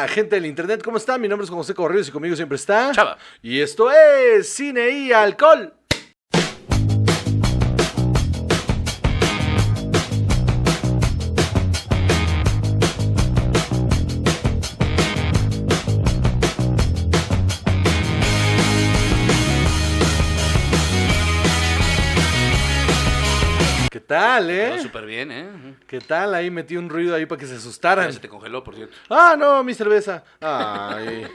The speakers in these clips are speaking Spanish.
Hola, gente del internet, ¿cómo están? Mi nombre es José Correos y conmigo siempre está Chava. Y esto es Cine y Alcohol. ¿Qué tal, eh? súper bien, ¿eh? ¿Qué tal? Ahí metí un ruido ahí para que se asustaran. se te congeló, por cierto. Ah, no, mi cerveza. Ay,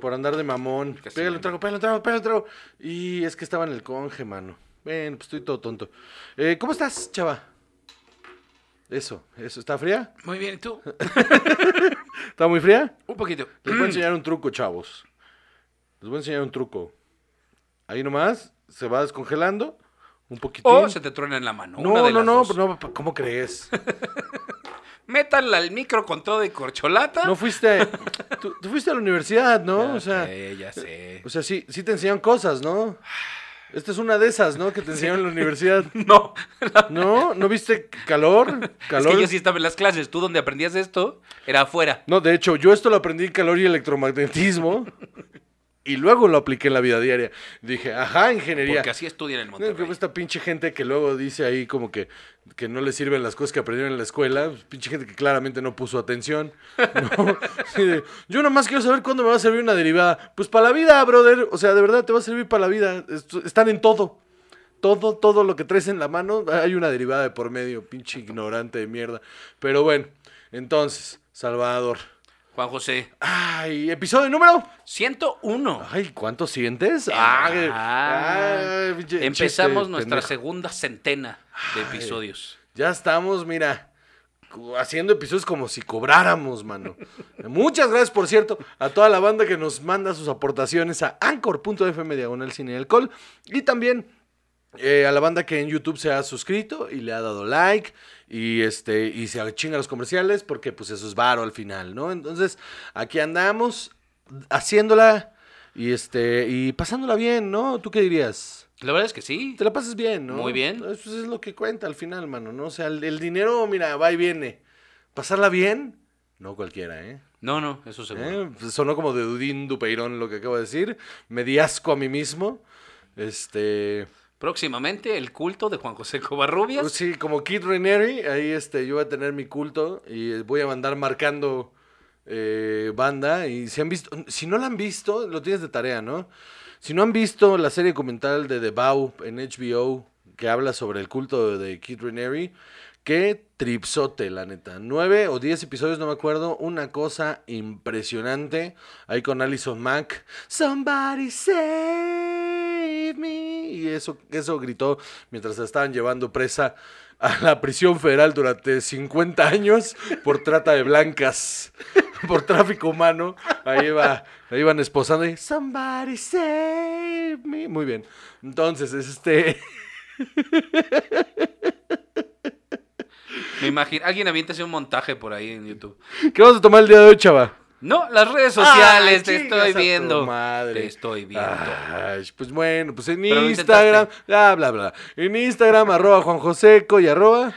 por andar de mamón. Casi Pégale un trago, pégale un trago, pégale un trago. Y es que estaba en el conge, mano. Ven, pues estoy todo tonto. Eh, ¿Cómo estás, chava? Eso, eso. ¿Está fría? Muy bien, ¿y tú? ¿Está muy fría? Un poquito. Les voy a enseñar un truco, chavos. Les voy a enseñar un truco. Ahí nomás, se va descongelando. Un poquitín. O se te truena en la mano. una no, de no, no, no, ¿cómo crees? Métanla al micro con todo de corcholata. No fuiste, tú, tú fuiste a la universidad, ¿no? Ya o sea, sé, ya sé. O sea, sí, sí te enseñan cosas, ¿no? Esta es una de esas, ¿no? Que te enseñaron en la universidad. No, ¿No? ¿No viste calor? es ¿Calor? que yo sí estaba en las clases. Tú donde aprendías esto era afuera. No, de hecho, yo esto lo aprendí en calor y electromagnetismo. Y luego lo apliqué en la vida diaria. Dije, ajá, ingeniería. Porque así estudian en Monterrey. esta pinche gente que luego dice ahí como que, que no le sirven las cosas que aprendieron en la escuela. pues, pinche gente que claramente no puso atención. ¿no? De, yo nomás quiero saber cuándo me va a servir una derivada. Pues para la vida, brother. O sea, de verdad te va a servir para la vida. Están en todo. Todo, todo lo que traes en la mano, hay una derivada de por medio. Pinche ignorante de mierda. Pero bueno, entonces, Salvador. Juan José. Ay, episodio número. 101. Ay, ¿cuánto sientes? Ah, Ay, ay, Empezamos chiste nuestra pendejo. segunda centena de episodios. Ya estamos, mira, haciendo episodios como si cobráramos, mano. Muchas gracias, por cierto, a toda la banda que nos manda sus aportaciones a anchor.fm diagonal cine y alcohol. Y también eh, a la banda que en YouTube se ha suscrito y le ha dado like. Y este, y se chinga los comerciales, porque pues eso es varo al final, ¿no? Entonces, aquí andamos haciéndola y este, y pasándola bien, ¿no? ¿Tú qué dirías? La verdad es que sí. Te la pasas bien, ¿no? Muy bien. Eso es lo que cuenta al final, mano, ¿no? O sea, el, el dinero, mira, va y viene. Pasarla bien, no cualquiera, ¿eh? No, no, eso seguro. ¿Eh? Pues Sonó como de Dudín Dupeirón lo que acabo de decir. Me di asco a mí mismo. Este. Próximamente el culto de Juan José Covarrubias. sí, como Kid Ranieri, ahí este, yo voy a tener mi culto y voy a andar marcando eh, banda. Y si han visto, si no la han visto, lo tienes de tarea, ¿no? Si no han visto la serie documental de The Bow en HBO, que habla sobre el culto de Kid Ranieri, qué tripsote, la neta. Nueve o diez episodios, no me acuerdo. Una cosa impresionante. Ahí con Alison Mack. Somebody save me. Y eso, eso gritó mientras la estaban llevando presa a la prisión federal durante 50 años por trata de blancas, por tráfico humano. Ahí va, la iban esposando y somebody save me. Muy bien. Entonces, es este. Me imagino. Alguien aviéntese un montaje por ahí en YouTube. ¿Qué vamos a tomar el día de hoy, chava? No, las redes sociales, Ay, te estoy viendo. madre. Te estoy viendo. Ay, pues bueno, pues en Pero Instagram, bla, bla, bla. En Instagram, arroba Juan Joseco y arroba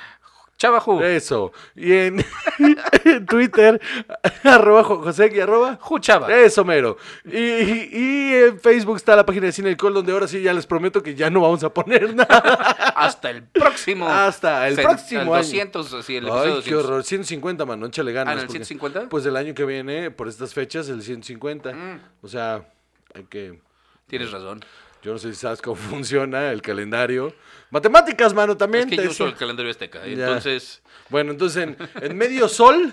Chavajú. eso. Y en, en Twitter, arroba Joseco y arroba Juchava. eso, mero. Y, y- y en Facebook está la página de Cine Alcohol, donde ahora sí ya les prometo que ya no vamos a poner nada. Hasta el próximo. Hasta el próximo año. 200, así, el episodio Ay, qué 200. horror. 150, mano, échale ganas. Ah, ¿en el porque, 150? Pues el año que viene, por estas fechas, el 150. Mm. O sea, hay que... Tienes razón. Yo no sé si sabes cómo funciona el calendario. Matemáticas, mano, también. Es que yo uso el calendario azteca. Ya. Entonces, Bueno, entonces en, en medio sol.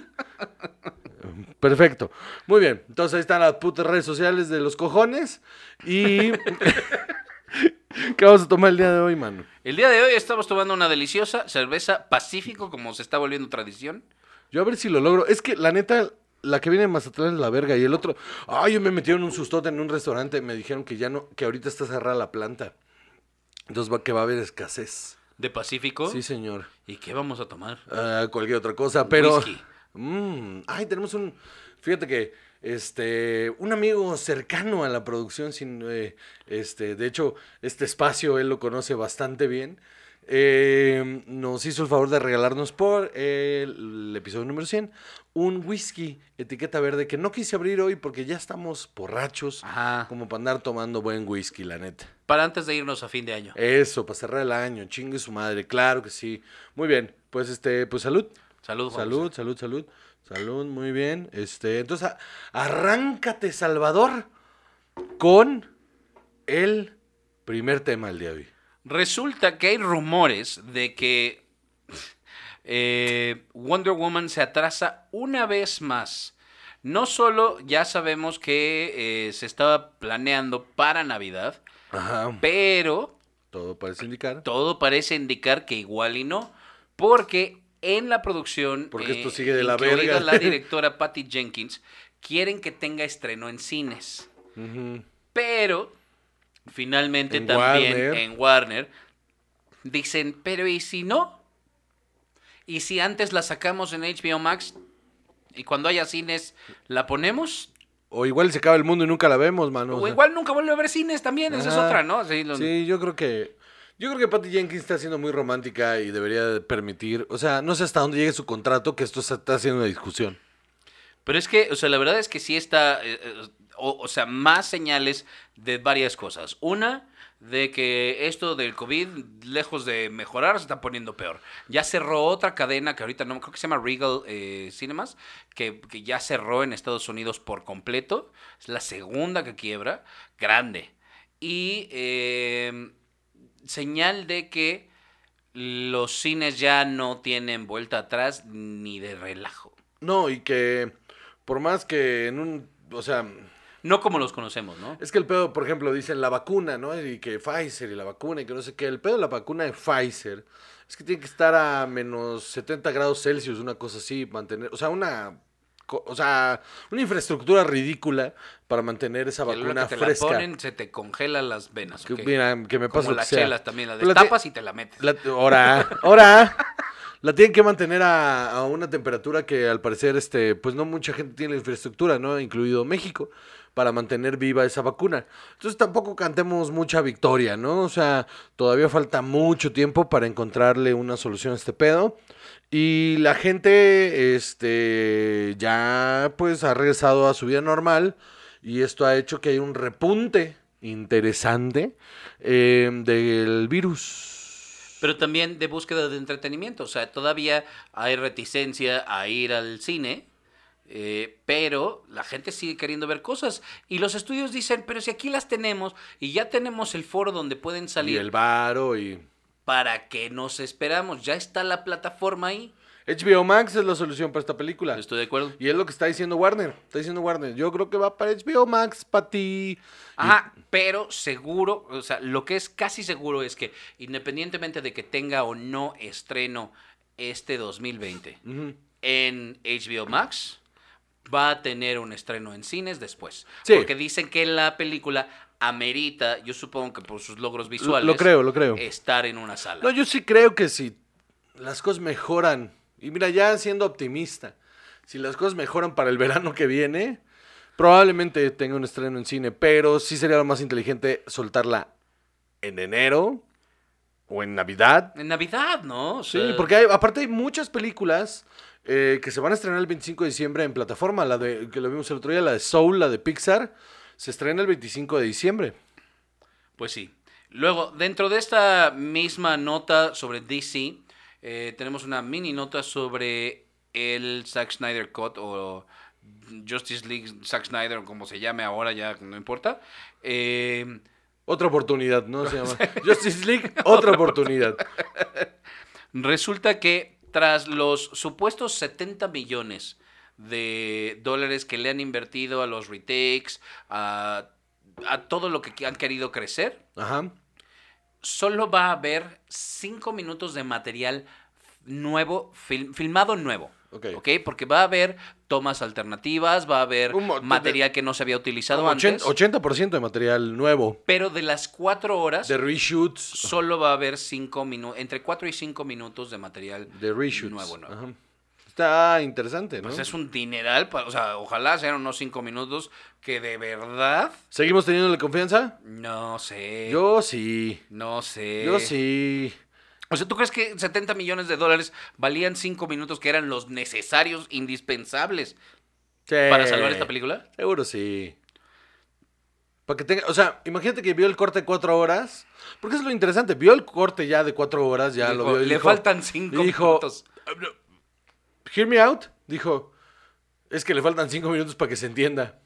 Perfecto. Muy bien. Entonces ahí están las putas redes sociales de los cojones. Y. ¿Qué vamos a tomar el día de hoy, mano? el día de hoy estamos tomando una deliciosa cerveza Pacífico, como se está volviendo tradición. Yo a ver si lo logro. Es que la neta, la que viene de Mazatlán es la verga. Y el otro. Ay, yo me metieron un sustote en un restaurante. Me dijeron que ya no, que ahorita está cerrada la planta. Entonces va que va a haber escasez. De Pacífico. Sí, señor. ¿Y qué vamos a tomar? Ah, cualquier otra cosa, pero. Whisky. Mm, ay, tenemos un. Fíjate que. Este. Un amigo cercano a la producción. Sin, eh, este. De hecho, este espacio él lo conoce bastante bien. Eh, nos hizo el favor de regalarnos por el, el episodio número 100 un whisky etiqueta verde que no quise abrir hoy porque ya estamos borrachos Ajá. como para andar tomando buen whisky, la neta. Para antes de irnos a fin de año. Eso, para cerrar el año, chingue su madre, claro que sí. Muy bien, pues este, pues salud. Salud, Juan Salud, José. salud, salud. Salud, muy bien. Este, entonces, a- arráncate, Salvador, con el primer tema del día de hoy. Resulta que hay rumores de que eh, Wonder Woman se atrasa una vez más. No solo ya sabemos que eh, se estaba planeando para Navidad, Ajá. pero Todo parece indicar. todo parece indicar que igual y no, porque en la producción, Porque esto sigue de la verga. la directora Patty Jenkins, quieren que tenga estreno en cines. Pero finalmente En también Warner. en Warner dicen, pero ¿y si no? ¿Y si antes la sacamos en HBO Max y cuando haya cines la ponemos? O igual se acaba el mundo y nunca la vemos, mano. O sea. igual nunca vuelve a ver cines también, esa es otra, ¿no? Sí, lo- Sí, yo creo que. Yo creo que Patty Jenkins está siendo muy romántica y debería de permitir. O sea, no sé hasta dónde llegue su contrato, que esto está haciendo una discusión. Pero es que, o sea, la verdad es que sí está, eh, eh, o, o sea, más señales de varias cosas. Una, de que esto del COVID, lejos de mejorar, se está poniendo peor. Ya cerró otra cadena que ahorita no, creo que se llama Regal eh, Cinemas, que, que ya cerró en Estados Unidos por completo. Es la segunda que quiebra, grande. Y eh, señal de que los cines ya no tienen vuelta atrás ni de relajo. No, y que por más que en un. O sea, No como los conocemos, ¿no? es que el pedo, por ejemplo, dicen la vacuna, ¿no? Y que Pfizer y la vacuna y que no sé qué. El pedo de la vacuna de Pfizer es que tiene que estar a menos 70 grados Celsius, una cosa así, mantener. O sea, una. O sea, una infraestructura ridícula para mantener esa vacuna que te fresca. la ponen, se te congelan las venas. Que, mira, que me pasa Como las chelas también, la destapas y te la metes. La, ahora, ahora, la tienen que mantener a, a una temperatura que al parecer, este, pues no mucha gente tiene la infraestructura, ¿no? Incluido México, para mantener viva esa vacuna. Entonces tampoco cantemos mucha victoria, ¿no? O sea, todavía falta mucho tiempo para encontrarle una solución a este pedo. Y la gente, este, ya pues ha regresado a su vida normal. Y esto ha hecho que haya un repunte interesante eh, del virus. Pero también de búsqueda de entretenimiento. O sea, todavía hay reticencia a ir al cine. Eh, pero la gente sigue queriendo ver cosas. Y los estudios dicen, pero si aquí las tenemos y ya tenemos el foro donde pueden Y salir, el varo y... ¿para qué nos esperamos? Ya está la plataforma ahí. HBO Max es la solución para esta película. Estoy de acuerdo. Y es lo que está diciendo Warner. Está diciendo Warner. Yo creo que va para HBO Max, para ti. Ajá, pero seguro, o sea, lo que es casi seguro es que independientemente de que tenga o no estreno este 2020 Ujú. en HBO Max, va a tener un estreno en cines después. Sí. Porque dicen que la película amerita, yo supongo que por sus logros visuales, lo creo, lo creo. estar en una sala. No, yo sí creo que si las cosas mejoran, y mira, ya siendo optimista, si las cosas mejoran para el verano que viene, probablemente tenga un estreno en cine, pero sí sería lo más inteligente soltarla en enero o en Navidad. En Navidad, ¿no? O Sí, porque hay- aparte hay muchas películas eh, que se van a estrenar el 25 de diciembre en plataforma, la de que lo vimos el otro día, la de Soul, la de Pixar, se estrena el 25 de diciembre. Pues sí. Luego, dentro de esta misma nota sobre DC, eh, tenemos una mini nota sobre el Zack Snyder Cut o Justice League Zack Snyder, o como se llame ahora, ya no importa. Eh, Otra oportunidad, ¿no? Se llama Justice League, otra oportunidad. resulta que tras los supuestos 70 millones de dólares que le han invertido a los retakes, a, a todo lo que han querido crecer, Ajá. solo va a haber cinco minutos de material nuevo, fil- filmado nuevo. Ok. ¿ok? Porque va a haber tomas alternativas, va a haber mo- material que no se había utilizado antes. 80%, 80% de material nuevo. Pero de las cuatro horas, De reshoots. solo va a haber cinco minutos, entre cuatro y cinco minutos de material De reshoots. nuevo, nuevo. Ajá. Está interesante, ¿no? Pues es un dineral, o sea, ojalá sean unos cinco minutos que de verdad, ¿Seguimos teniéndole confianza? no sé. Yo sí. no sé. Yo sí. O sea, ¿tú crees que 70 millones de dólares valían 5 minutos que eran los necesarios, indispensables para salvar esta película? Seguro sí. Para que tenga, o sea, imagínate que vio el corte de cuatro horas. Porque es lo interesante, vio el corte ya de cuatro horas, ya Dijo, lo vio. Le dijo- faltan 5 dijo, minutos. Hear me out, dijo. Es que le faltan cinco minutos para que se entienda.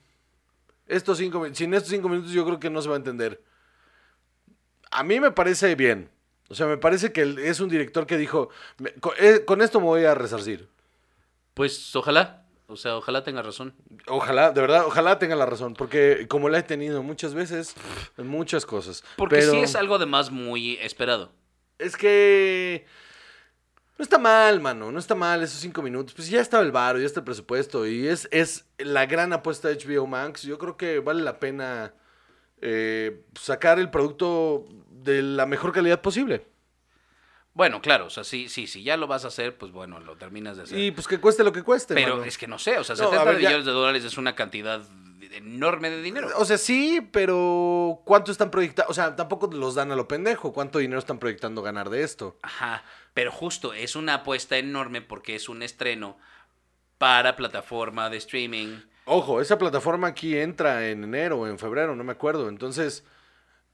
Estos cinco, sin estos cinco minutos yo creo que no se va a entender. A mí me parece bien. O sea, me parece que es un director que dijo, "Me- con, eh, con esto me voy a resarcir. Pues ojalá. O sea, ojalá tenga razón. Ojalá, de verdad, ojalá tenga la razón, porque como la he tenido muchas veces, en muchas cosas. Porque Pero sí es algo además muy esperado. Es que no está mal, mano, no está mal esos cinco minutos. Pues ya estaba el varo, ya está el presupuesto y es, es la gran apuesta de HBO Max. Yo creo que vale la pena eh, sacar el producto de la mejor calidad posible. Bueno, claro, o sea, sí, sí, si ya lo vas a hacer, pues bueno, lo terminas de hacer. Y pues que cueste lo que cueste. Pero mano. es que no sé, o sea, No, a 70 ver, ya- millones de dólares es una cantidad enorme de dinero. O sea, sí, pero ¿cuánto están proyectando? O sea, tampoco los dan a lo pendejo. ¿Cuánto dinero están proyectando ganar de esto? Ajá, pero justo es una apuesta enorme porque es un estreno para plataforma de streaming. Ojo, esa plataforma aquí entra en enero o en febrero, no me acuerdo. Entonces,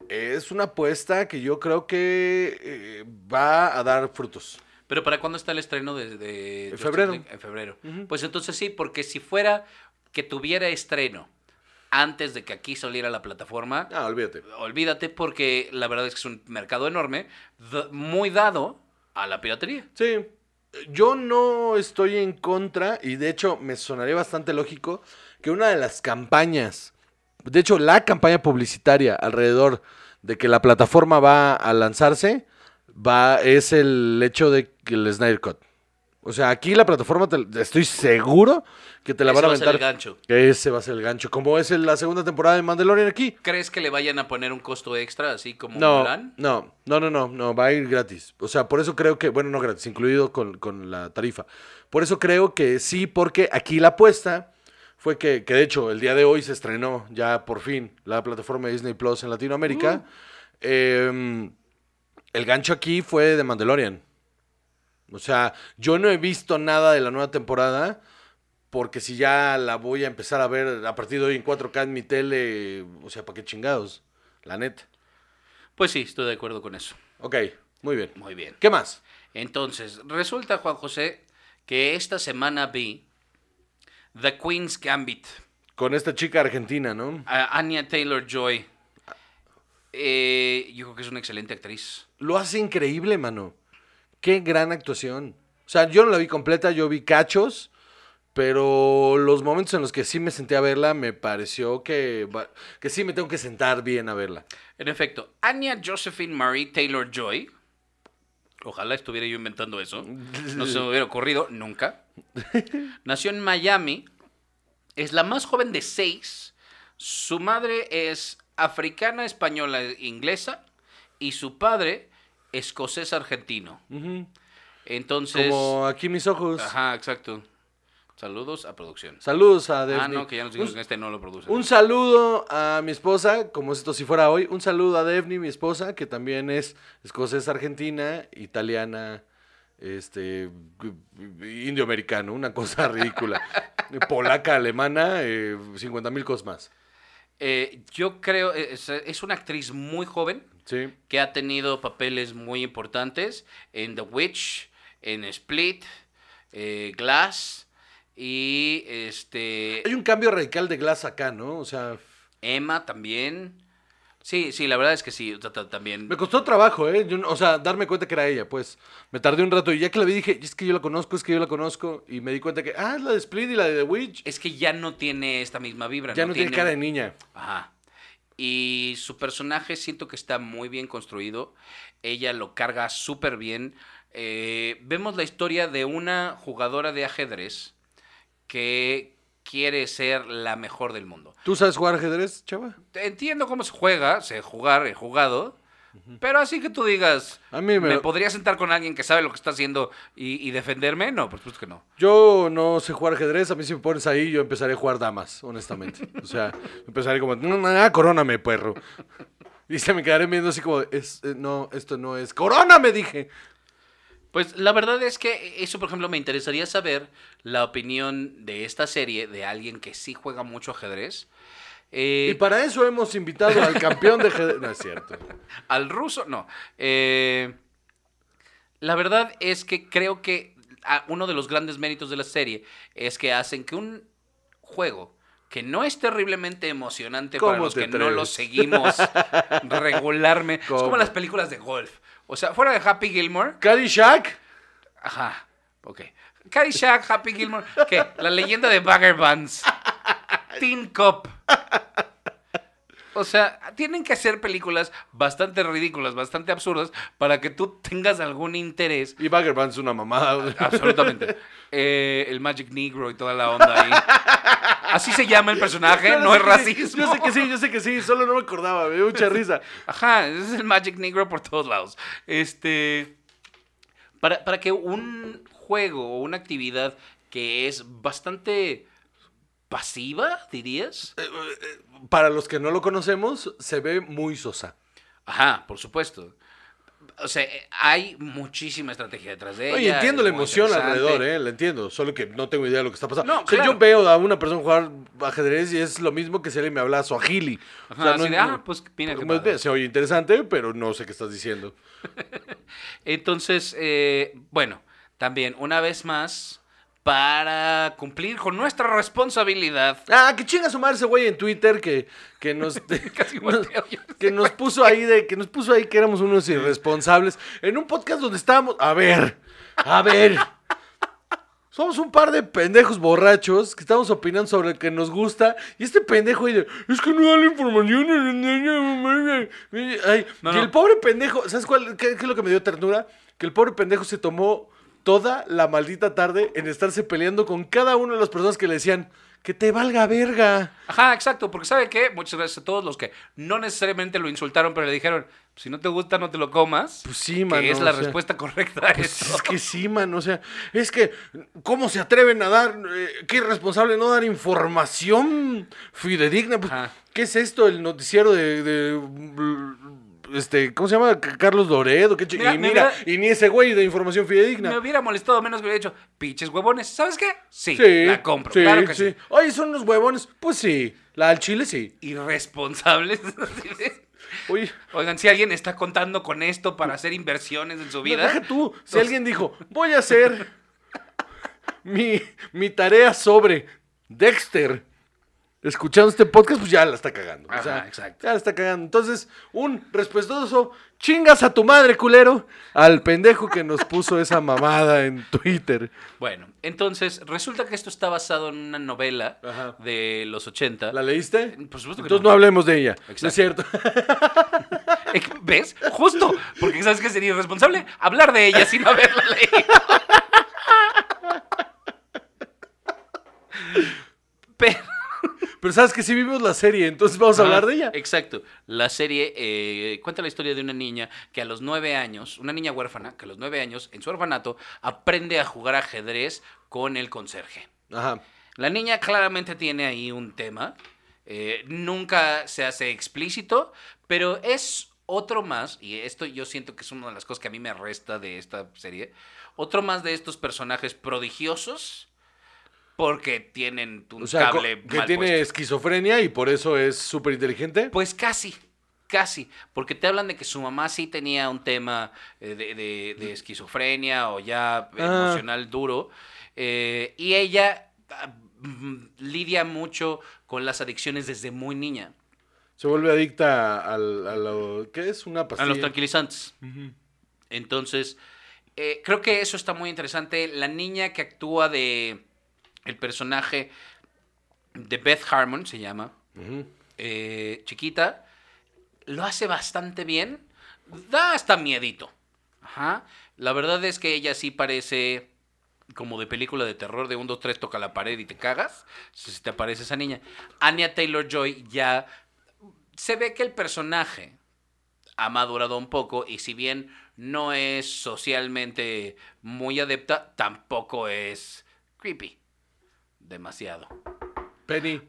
es una apuesta que yo creo que eh, va a dar frutos. Pero ¿para cuándo está el estreno de, de En febrero. League? En febrero. Pues entonces sí, porque si fuera que tuviera estreno antes de que aquí saliera la plataforma, Ah, olvídate. olvídate porque la verdad es que es un mercado enorme, muy dado a la piratería. Sí, yo no estoy en contra y de hecho me sonaría bastante lógico que una de las campañas, de hecho la campaña publicitaria alrededor de que la plataforma va a lanzarse, va es el hecho de que el Snyder Cut. O sea, aquí la plataforma, te- estoy seguro que te la Ese van a va a ser aventar. el gancho. Ese va a ser el gancho, como es la segunda temporada de Mandalorian aquí. ¿Crees que le vayan a poner un costo extra así como No, Mulan? no, no, no, no, no, va a ir gratis. O sea, por eso creo que, bueno, no gratis, incluido con, con la tarifa. Por eso creo que sí, porque aquí la apuesta fue que, que de hecho el día de hoy se estrenó ya por fin la plataforma de Disney Plus en Latinoamérica. Eh, el gancho aquí fue de Mandalorian. O sea, yo no he visto nada de la nueva temporada. Porque si ya la voy a empezar a ver a partir de hoy en 4K en mi tele, o sea, ¿para qué chingados? La neta. Pues sí, estoy de acuerdo con eso. Ok, muy bien. Muy bien. ¿Qué más? Entonces, resulta, Juan José, que esta semana vi The Queen's Gambit, Con esta chica argentina, ¿no? a Anya Taylor Joy. yo creo que es una excelente actriz. Lo hace increíble, mano. Qué gran actuación. O sea, yo no la vi completa, yo vi cachos, pero los momentos en los que sí me senté a verla, me pareció que, que sí me tengo que sentar bien a verla. En efecto, Anya Josephine Marie Taylor Joy. Ojalá estuviera yo inventando eso. No se me hubiera ocurrido nunca. Nació en Miami. Es la más joven de seis. Su madre es africana, española, e inglesa. Y su padre, escocés argentino. Entonces. Como aquí mis ojos. Ajá, exacto. Saludos a producción. Saludos a. Ah, no, que ya nos un, que este no lo produce. un saludo a mi esposa, como esto si fuera hoy. Un saludo a Daphne, mi esposa, que también es escocesa argentina, italiana, este, indio-americano, una cosa ridícula. Polaca, alemana, eh, 50 mil cosas más. Eh, yo creo, es, es una actriz muy joven. Sí. que ha tenido papeles muy importantes en The Witch, en Split, eh, Glass y este Hay un cambio radical de Glass acá, ¿no? O sea, Emma también. Sí, sí, la verdad es que sí, ta- ta- también. me costó trabajo, ¿eh? Yo o sea, darme cuenta que era ella, pues. Me tardé un rato y ya que la vi dije, es que yo la conozco, es que yo la conozco. Y me di cuenta que, ah, es la de Split y la de The Witch. Es que ya no tiene esta misma vibra. Ya no tiene cara de niña. Ajá. Y su personaje siento que está muy bien construido. Ella lo carga súper bien. Eh, vemos la historia de una jugadora de ajedrez que quiere ser la mejor del mundo. ¿Tú sabes jugar ajedrez, chava? Entiendo cómo se juega, sé jugar, he jugado. Pero así que tú digas, A mí me- ¿me podría sentar con alguien que sabe lo que está haciendo y, y defenderme? No, por supuesto que no. Yo no sé jugar ajedrez, a mí si me pones ahí yo empezaré a jugar damas, honestamente. O sea, empezaré como, no, no, ah, coróname, perro. Y se me quedaré viendo así como, es, eh, no, esto no es, coróname, dije. Pues la verdad es que eso, por ejemplo, me interesaría saber la opinión de esta serie de alguien que sí juega mucho ajedrez. Eh, Y para eso hemos invitado al campeón de ajedrez. No es cierto. Al ruso, no. Eh, la verdad es que creo que ah, uno de los grandes méritos de la serie es que hacen que un juego que no es terriblemente emocionante para ¿Cómo los que no lo seguimos regularmente. Es como las películas de golf. O sea, fuera de Happy Gilmore, Caddyshack. Ajá, ok. Caddyshack, Happy Gilmore, ¿qué? La leyenda de Bagger Vance. Teen Cop. O sea, tienen que hacer películas bastante ridículas, bastante absurdas, para que tú tengas algún interés. Y Bagger Vance es una mamada. Absolutamente. Eh, el Magic Negro y toda la onda ahí. Así se llama el personaje, no es que sí, racismo. Yo sé que sí, yo sé que sí, solo no me acordaba, me dio mucha risa. Ajá, ese es el Magic Negro por todos lados. Este. Para, para que un juego o una actividad que es bastante pasiva, dirías. Para los que no lo conocemos, se ve muy sosa. Ajá, por supuesto. O sea, eh, hay muchísima estrategia detrás de ella. Oye, entiendo la emoción alrededor, ¿eh? La entiendo. Solo que no tengo idea de lo que está pasando. No, O sea, claro. Yo veo a una persona jugar ajedrez y es lo mismo que si alguien me habla Swahili. O Ajá, sea, no- de, ah, pues mira qué padre. Se oye interesante, pero no sé qué estás diciendo. Entonces, eh, bueno, también, una vez más, para cumplir con nuestra responsabilidad. Ah, que chinga su madre ese güey en Twitter que, que nos... Casi nos- que nos puso ahí de que nos puso ahí que éramos unos irresponsables en un podcast donde estábamos a ver a ver somos un par de pendejos borrachos que estamos opinando sobre el que nos gusta y este pendejo de, es que no da la información Ay, No, y no. el pobre pendejo ¿sabes cuál qué, qué es lo que me dio ternura? que el pobre pendejo se tomó toda la maldita tarde en estarse peleando con cada una de las personas que le decían que te valga verga Ajá, exacto, porque ¿sabe qué? Muchas gracias a todos los que no necesariamente lo insultaron, pero le dijeron, si no te gusta, no te lo comas. Pues sí, que mano, es la o sea, respuesta correcta a Pues eso. es que sí, man, o sea, es que, ¿cómo se atreven a dar, eh, qué irresponsable no dar información fidedigna? Pues. ¿Qué es esto, el noticiero de, de, este, ¿cómo se llama? Carlos Loredo, qué Mira, y mira, hubiera- y ni ese güey de información fidedigna. Me hubiera molestado menos que hubiera dicho, pinches huevones, ¿sabes qué? Sí, Sí, la compro, sí, claro que sí. Oye, son unos huevones, pues sí, la al chile sí. Irresponsables. Oye, Oigan, si alguien está contando con esto para hacer inversiones en su no, vida, deja tú, si alguien dijo, voy a hacer mi, mi tarea sobre Dexter, escuchando este podcast, pues ya la está cagando. o Ajá, sea, exacto. Ya la está cagando. Entonces, un respetuoso chingas a tu madre, culero, al pendejo que nos puso esa mamada en Twitter. Bueno, entonces resulta que esto está basado en una novela Ajá. de los 80. ¿La leíste? Por supuesto que Entonces no. no hablemos de ella. No Exacto. es cierto. ¿Ves? Justo. Porque sabes que sería irresponsable hablar de ella sin haberla leído. Pero, Pero sabes que sí vimos la serie, entonces vamos a hablar de ella. Exacto. La serie eh, cuenta la historia de una niña que a los nueve años, una niña huérfana, que a los nueve años, en su orfanato, aprende a jugar ajedrez con el conserje. Ajá. La niña claramente tiene ahí un tema. eh, nunca se hace explícito, pero es otro más, y esto yo siento que es una de las cosas que a mí me resta de esta serie, otro más de estos personajes prodigiosos porque tienen un O sea, co- cable que mal tiene puesto. esquizofrenia y por eso es súper inteligente. Pues casi, casi, porque te hablan de que su mamá sí tenía un tema eh, de, de- de esquizofrenia o ya emocional duro, eh, y ella ah, lidia mucho con las adicciones desde muy niña, Se vuelve adicta a lo... ¿Qué es? Una a pastilla. los tranquilizantes. Entonces, eh, creo que eso está muy interesante. La niña que actúa de el personaje de Beth Harmon, se llama, eh, chiquita, lo hace bastante bien. Da hasta miedito. Ajá. La verdad es que ella sí parece como de película de terror de un 2, 3, toca la pared y te cagas. Si te aparece esa niña. Anya Taylor Joy ya se ve que el personaje ha madurado un poco y si bien no es socialmente muy adepta, tampoco es creepy. Demasiado. Penny.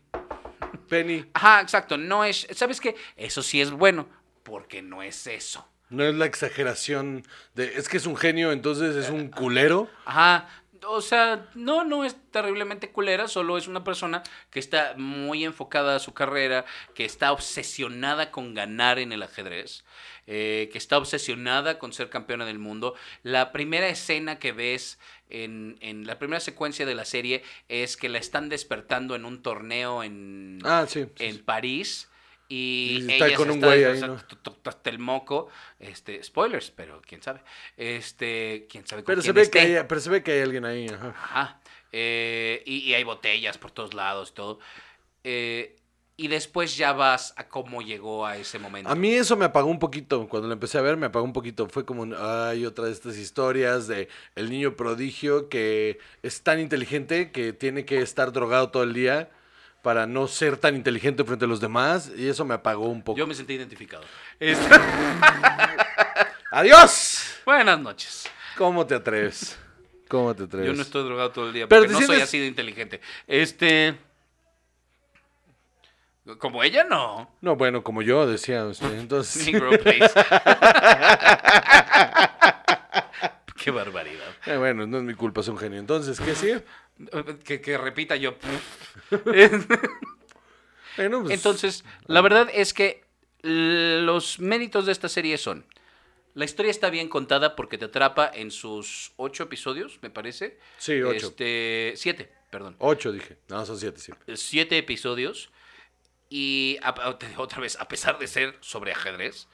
Penny. Ajá, exacto. No es. ¿Sabes qué? Eso sí es bueno, porque no es eso. No es la exageración de, es que es un genio, entonces es un culero. Ajá. O sea, no, no es terriblemente culera, solo es una persona que está muy enfocada a su carrera, que está obsesionada con ganar en el ajedrez, eh, que está obsesionada con ser campeona del mundo. La primera escena que ves en, en la primera secuencia de la serie es que la están despertando en un torneo en, Ah, sí. sí, en sí. París. Y Y está ella con se un está güey ahí, t- hasta el moco. Este, spoilers, pero quién sabe. Este, quién sabe con Pero se, quién ve esté. que hay, pero se ve que hay alguien ahí. Ajá. Ajá. Eh, y, y hay botellas por todos lados y todo. Eh, y después ya vas a cómo llegó a ese momento. A mí eso me apagó un poquito. Cuando lo empecé a ver, me apagó un poquito. Fue como, un- ay, otra de estas historias de el niño prodigio que es tan inteligente que tiene que estar drogado todo el día para no ser tan inteligente frente a los demás. Y eso me apagó un poco. Yo me sentí identificado. Este, ¡Adiós! buenas noches. ¿Cómo te atreves? ¿Cómo te atreves? Yo no estoy drogado todo el día Pero porque no soy sientes- así de inteligente. Este. Como ella, no. No, bueno, como yo decía. este, Entonces, Negro, please. Qué barbaridad. eh, bueno, no es mi culpa, es un genio. Entonces, ¿qué sigue? Que, que repita yo. Bueno, pues, Entonces, la verdad es que los méritos de esta serie son. La historia está bien contada porque te atrapa en sus ocho episodios, me parece. Sí, ocho. Este, siete, perdón. Ocho dije. No, son siete, sí. Siete episodios. Y a- otra vez, a pesar de ser sobre ajedrez,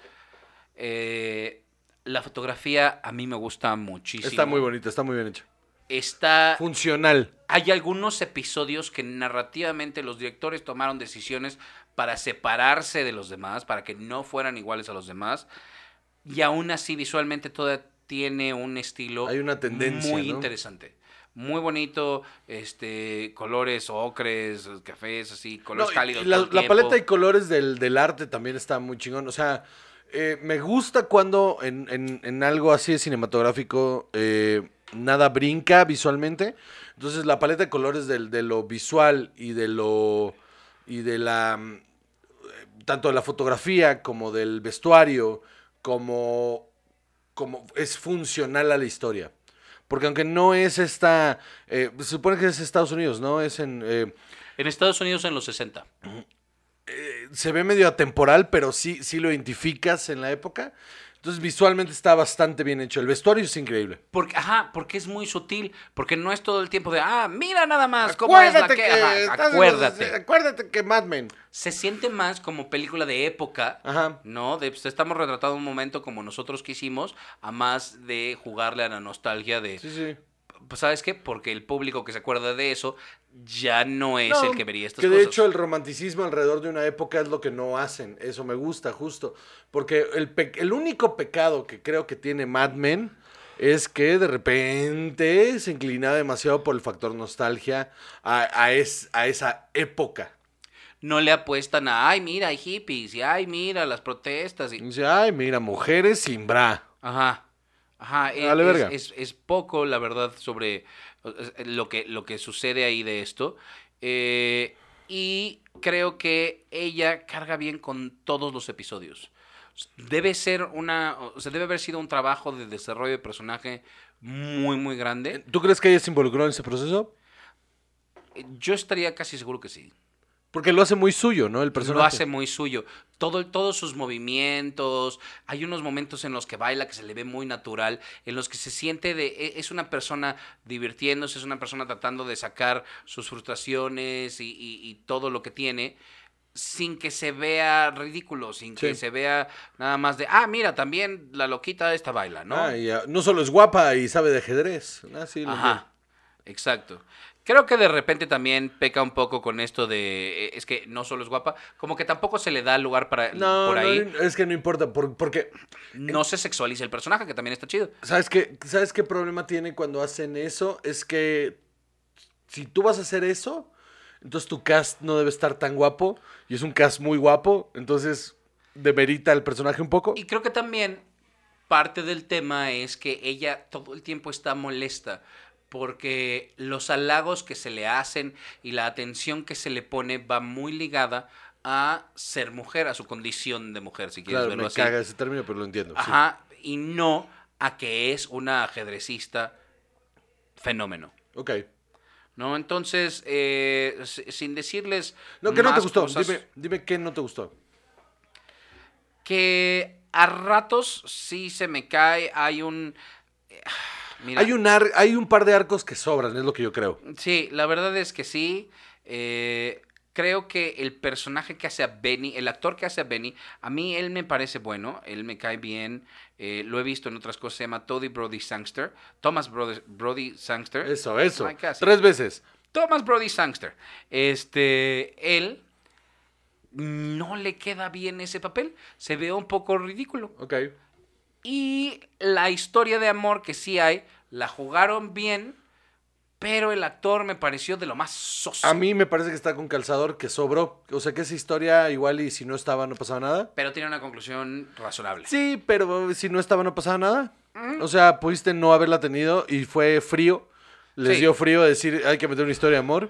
eh, la fotografía a mí me gusta muchísimo. Está muy bonita, está muy bien hecha. Está Funcional. hay algunos episodios que narrativamente los directores tomaron decisiones para separarse de los demás, para que no fueran iguales a los demás. Y aún así, visualmente, toda tiene un estilo Hay una tendencia, muy ¿no? interesante. Muy bonito, este, colores ocres, cafés, así, colores No, cálidos. la, paleta de colores del, del arte también está muy chingón. O sea, eh, me gusta cuando en, en- en algo así de cinematográfico eh, nada brinca visualmente. Entonces la paleta de colores del- de lo visual y de lo. y de la. mm, tanto de la fotografía como del vestuario, como. como es funcional a la historia. Porque aunque no es esta. eh, se supone que es Estados Unidos, ¿no? Es en. eh, En Estados Unidos en los 60. se ve medio atemporal, pero sí, sí lo identificas en la época. Entonces visualmente está bastante bien hecho. El vestuario es increíble. Porque, ajá, porque es muy sutil, porque no es todo el tiempo de, ah, mira nada más cómo es la que... Ajá, estás en los- acuérdate. acuérdate que Mad Men. se siente más como película de época, Ajá. ¿no? De, pues, estamos retratando un momento como nosotros quisimos, a más de jugarle a la nostalgia de, Sí, sí. Pues, ¿sabes qué? Porque el público que se acuerda de eso ya no es No, el que vería estas que de cosas. hecho el romanticismo alrededor de una época es lo que no hacen. Eso me gusta, justo. Porque el, el único pecado que creo que tiene Mad Men es que de repente se inclinaba demasiado por el factor nostalgia a, a es- a esa época. No le apuestan a, ay, mira, hay hippies, y ay, mira, las protestas. Y Y... dice, ay, mira, mujeres sin bra. Ajá. Ajá, e- es, verga. es- es poco, la verdad, sobre lo que, lo que sucede ahí de esto. Eh, y creo que ella carga bien con todos los episodios. Debe ser una, o sea, debe haber sido un trabajo de desarrollo de personaje muy, muy grande. ¿Tú crees que ella se involucró en ese proceso? Yo estaría casi seguro que sí. Porque lo hace muy suyo, ¿no? El personaje. Lo hace muy suyo. Todo, todos sus movimientos. Hay unos momentos en los que baila que se le ve muy natural, en los que se siente de. e- Es una persona divirtiéndose, es una persona tratando de sacar sus frustraciones y, y- y todo lo que tiene. Sin que se vea ridículo, sin que se vea nada más de, ah, mira, también la loquita esta baila, ¿no? Ah, y, ah, no solo es guapa y sabe de ajedrez. Ah, sí, lo Ajá, exacto. Creo que de repente también peca un poco con esto de, eh, es que no solo es guapa, como que tampoco se le da lugar para No, por no, ahí. es que no importa, por- porque no se sexualiza el personaje, que también está chido. ¿sabes qué, ¿sabes qué problema tiene cuando hacen eso? Es que si tú vas a hacer eso, entonces tu cast no debe estar tan guapo y es un cast muy guapo, entonces demerita el personaje un poco. Y creo que también parte del tema es que ella todo el tiempo está molesta porque los halagos que se le hacen y la atención que se le pone va muy ligada a ser mujer, a su condición de mujer, si quieres Claro, verlo me así. caga ese término, pero lo entiendo. sí. Ajá, y no a que es una ajedrecista fenómeno. Ok. ¿No? Entonces, eh, sin decirles. No, ¿qué no te gustó? cosas, Dime, dime qué no te gustó. Que a ratos sí se me cae. Hay un. eh, Mira, Hay un, ar- hay un par de arcos que sobran, es lo que yo creo. Sí, la verdad es que sí. Eh, creo que el personaje que hace a Benny, el actor que hace a Benny, a mí él me parece bueno, él me cae bien. eh, lo he visto en otras cosas, se llama Toddy Brody Sangster. Thomas Brody, Brody Sangster. Eso, eso. Ay. Tres veces. Thomas Brody Sangster. Este, él no le queda bien ese papel, se ve un poco ridículo. Ok. Y la historia de amor que sí hay, la jugaron bien, pero el actor me pareció de lo más soso. A mí me parece que está con calzador que sobró. O sea que esa historia igual y si no estaba no pasaba nada. Pero tiene una conclusión razonable. Sí, pero si no estaba no pasaba nada. O sea, pudiste no haberla tenido y fue frío. Les Sí. dio frío decir hay que meter una historia de amor.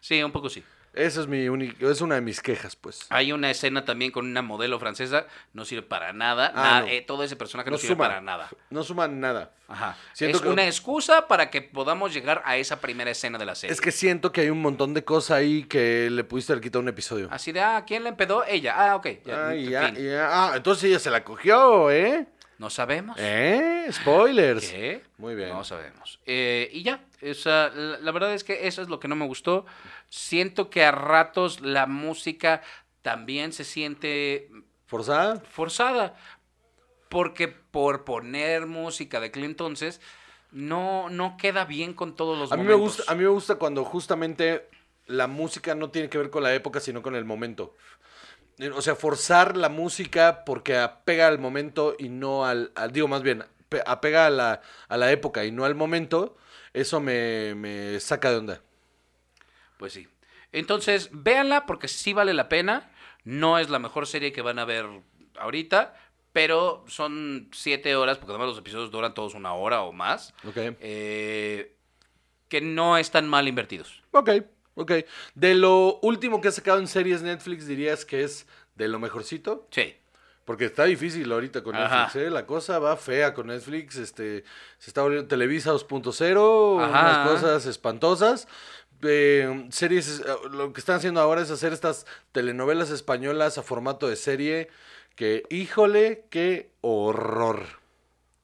Sí, un poco sí. Esa es mi única, es una de mis quejas, pues. Hay una escena también con una modelo francesa, no sirve para nada. Ah, nada, no. eh, todo ese personaje no, No sirve suma. para nada. No suma nada. Ajá. Siento es que- una excusa para que podamos llegar a esa primera escena de la serie. Es que siento que hay un montón de cosas ahí que le pudiste haber quitado un episodio. Así de, ah, ¿quién le empedó? Ella. Ah, ok. Ya, Ah, ya, ya. Ah, entonces ella se la cogió, ¿eh? No sabemos. ¿Eh? Spoilers. ¿Qué? Muy bien. No sabemos. Eh, y ya, esa, la, la verdad es que eso es lo que no me gustó. Siento que a ratos la música también se siente ¿Forzada? forzada. Porque por poner música de aquel entonces, no, no queda bien con todos los A mí, me gusta, a mí me gusta cuando justamente la música no tiene que ver con la época, sino con el momento. O sea, forzar la música porque apega al momento y no al, al- digo más bien, pe- apega a la, a la época y no al momento, eso me, me saca de onda. Pues sí. Entonces, véanla porque sí vale la pena. No es la mejor serie que van a ver ahorita, pero son siete horas, porque además los episodios duran todos una hora o más, Ok. eh, que no están mal invertidos. Ok, ok. De lo último que ha sacado en series Netflix, dirías que es de lo mejorcito. Sí. Porque está difícil ahorita con Ajá. Netflix, ¿eh? La cosa va fea con Netflix, este, se está volviendo Televisa 2.0, Ajá. unas cosas espantosas. Eh, series, eh, lo que están haciendo ahora es hacer estas telenovelas españolas a formato de serie, que, híjole, qué horror.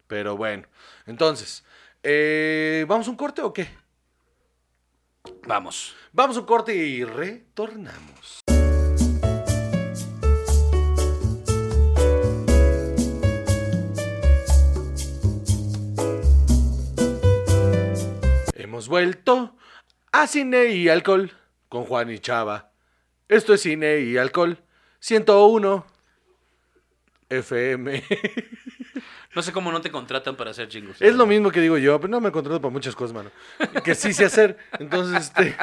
Pero bueno, entonces, eh, ¿vamos a un corte o qué? Vamos. Vamos a un corte y retornamos. Hemos vuelto a cine y alcohol con Juan y Chava. Esto es cine y alcohol 101 FM. No sé cómo no te contratan para hacer chingos. Es lo mismo que digo yo, pero no me contrato para muchas cosas, mano. Que sí sé hacer. Entonces, este.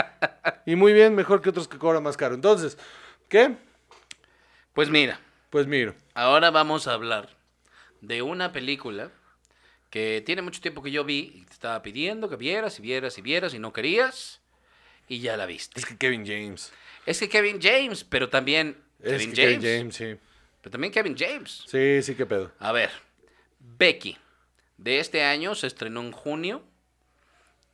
Y muy bien, mejor que otros que cobran más caro. Entonces, ¿qué? Pues mira, Pues miro. ahora vamos a hablar de una película que tiene mucho tiempo que yo vi y te estaba pidiendo que vieras y vieras y vieras y no querías y ya la viste. Es que Kevin James. Es que Kevin James, pero también Es Kevin que James, Kevin James, sí. pero también Kevin James. Sí, sí, qué pedo. A ver, Becky, de este año, se estrenó en junio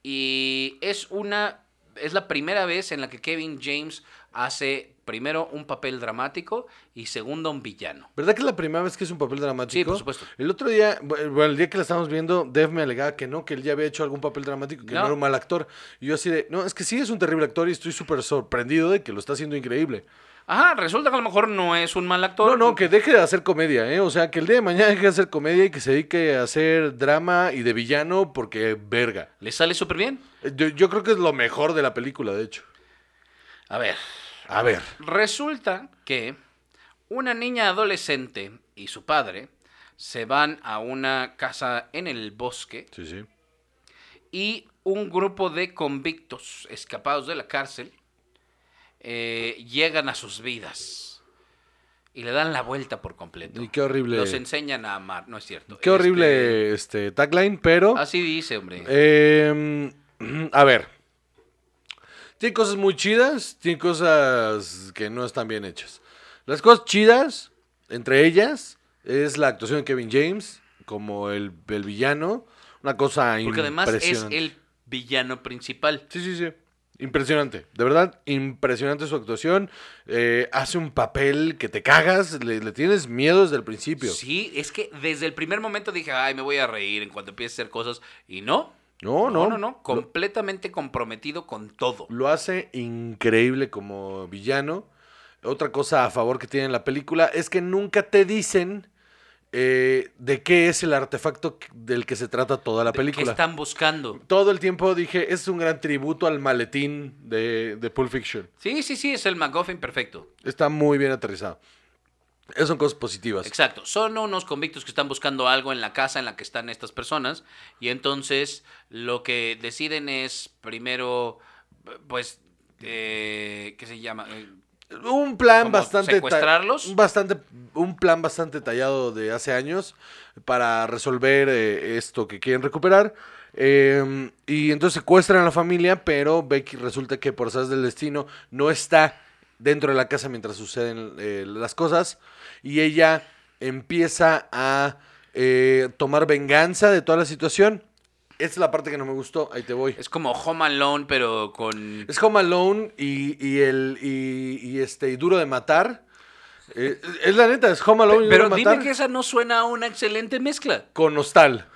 y es una, es la primera vez en la que Kevin James hace primero un papel dramático y segundo un villano. ¿Verdad que es la primera vez que es un papel dramático? Sí, por supuesto. El otro día, bueno, el día que la estábamos viendo, Dev me alegaba que no, que él ya había hecho algún papel dramático, que no, No. era un mal actor. Y yo así de, no, es que sí es un terrible actor y estoy súper sorprendido de que lo está haciendo increíble. Ajá, resulta que a lo mejor no es un mal actor. No, no, que deje de hacer comedia, ¿eh? O sea, que el día de mañana deje de hacer comedia y que se dedique a hacer drama y de villano porque verga. Le sale súper bien. Yo, yo creo que es lo mejor de la película, de hecho. A ver, A ver. Resulta que una niña adolescente y su padre se van a una casa en el bosque Sí, sí. y un grupo de convictos escapados de la cárcel eh, llegan a sus vidas y le dan la vuelta por completo. Y qué horrible. Los enseñan a amar, no es cierto. Qué horrible este tagline, pero... Este, así dice, hombre. Eh, a ver. Tiene cosas muy chidas, tiene cosas que no están bien hechas. Las cosas chidas, entre ellas, es la actuación de Kevin James como el, el villano. Una cosa Porque además es el villano principal. Sí, sí, sí. Impresionante. De verdad, impresionante su actuación. Eh, hace un papel que te cagas, le, le tienes miedo desde el principio. Sí, es que desde el primer momento dije, ay, me voy a reír en cuanto empiece a hacer cosas. Y no. No, no. No, no, no. Completamente comprometido con todo. Lo hace increíble como villano. Otra cosa a favor que tiene la película es que nunca te dicen eh, de qué es el artefacto del que se trata toda la ¿Qué película. están buscando? Todo el tiempo dije, es un gran tributo al maletín de, de Pulp Fiction. Sí, sí, sí, es el MacGuffin perfecto. Está muy bien aterrizado. Esas son cosas positivas. Exacto. Son unos convictos que están buscando algo en la casa en la que están estas personas. Y entonces lo que deciden es primero, pues, eh, ¿qué se llama? Eh, Un plan ¿Cómo bastante ta- secuestrarlos? bastante un plan bastante tallado de hace años para resolver eh, esto que quieren recuperar. Eh, y entonces secuestran a la familia, pero Becky resulta que por sabes del destino no está dentro de la casa mientras suceden eh, las cosas. Y ella empieza a eh, tomar venganza de toda la situación. Esta es la parte que no me gustó. Ahí te voy. es como Home Alone, pero con... Es Home Alone y, y el y, y este y Duro de Matar. Eh, es la neta, es Home Alone y Duro Pero de dime Matar que esa no suena a una excelente mezcla. con Nostal.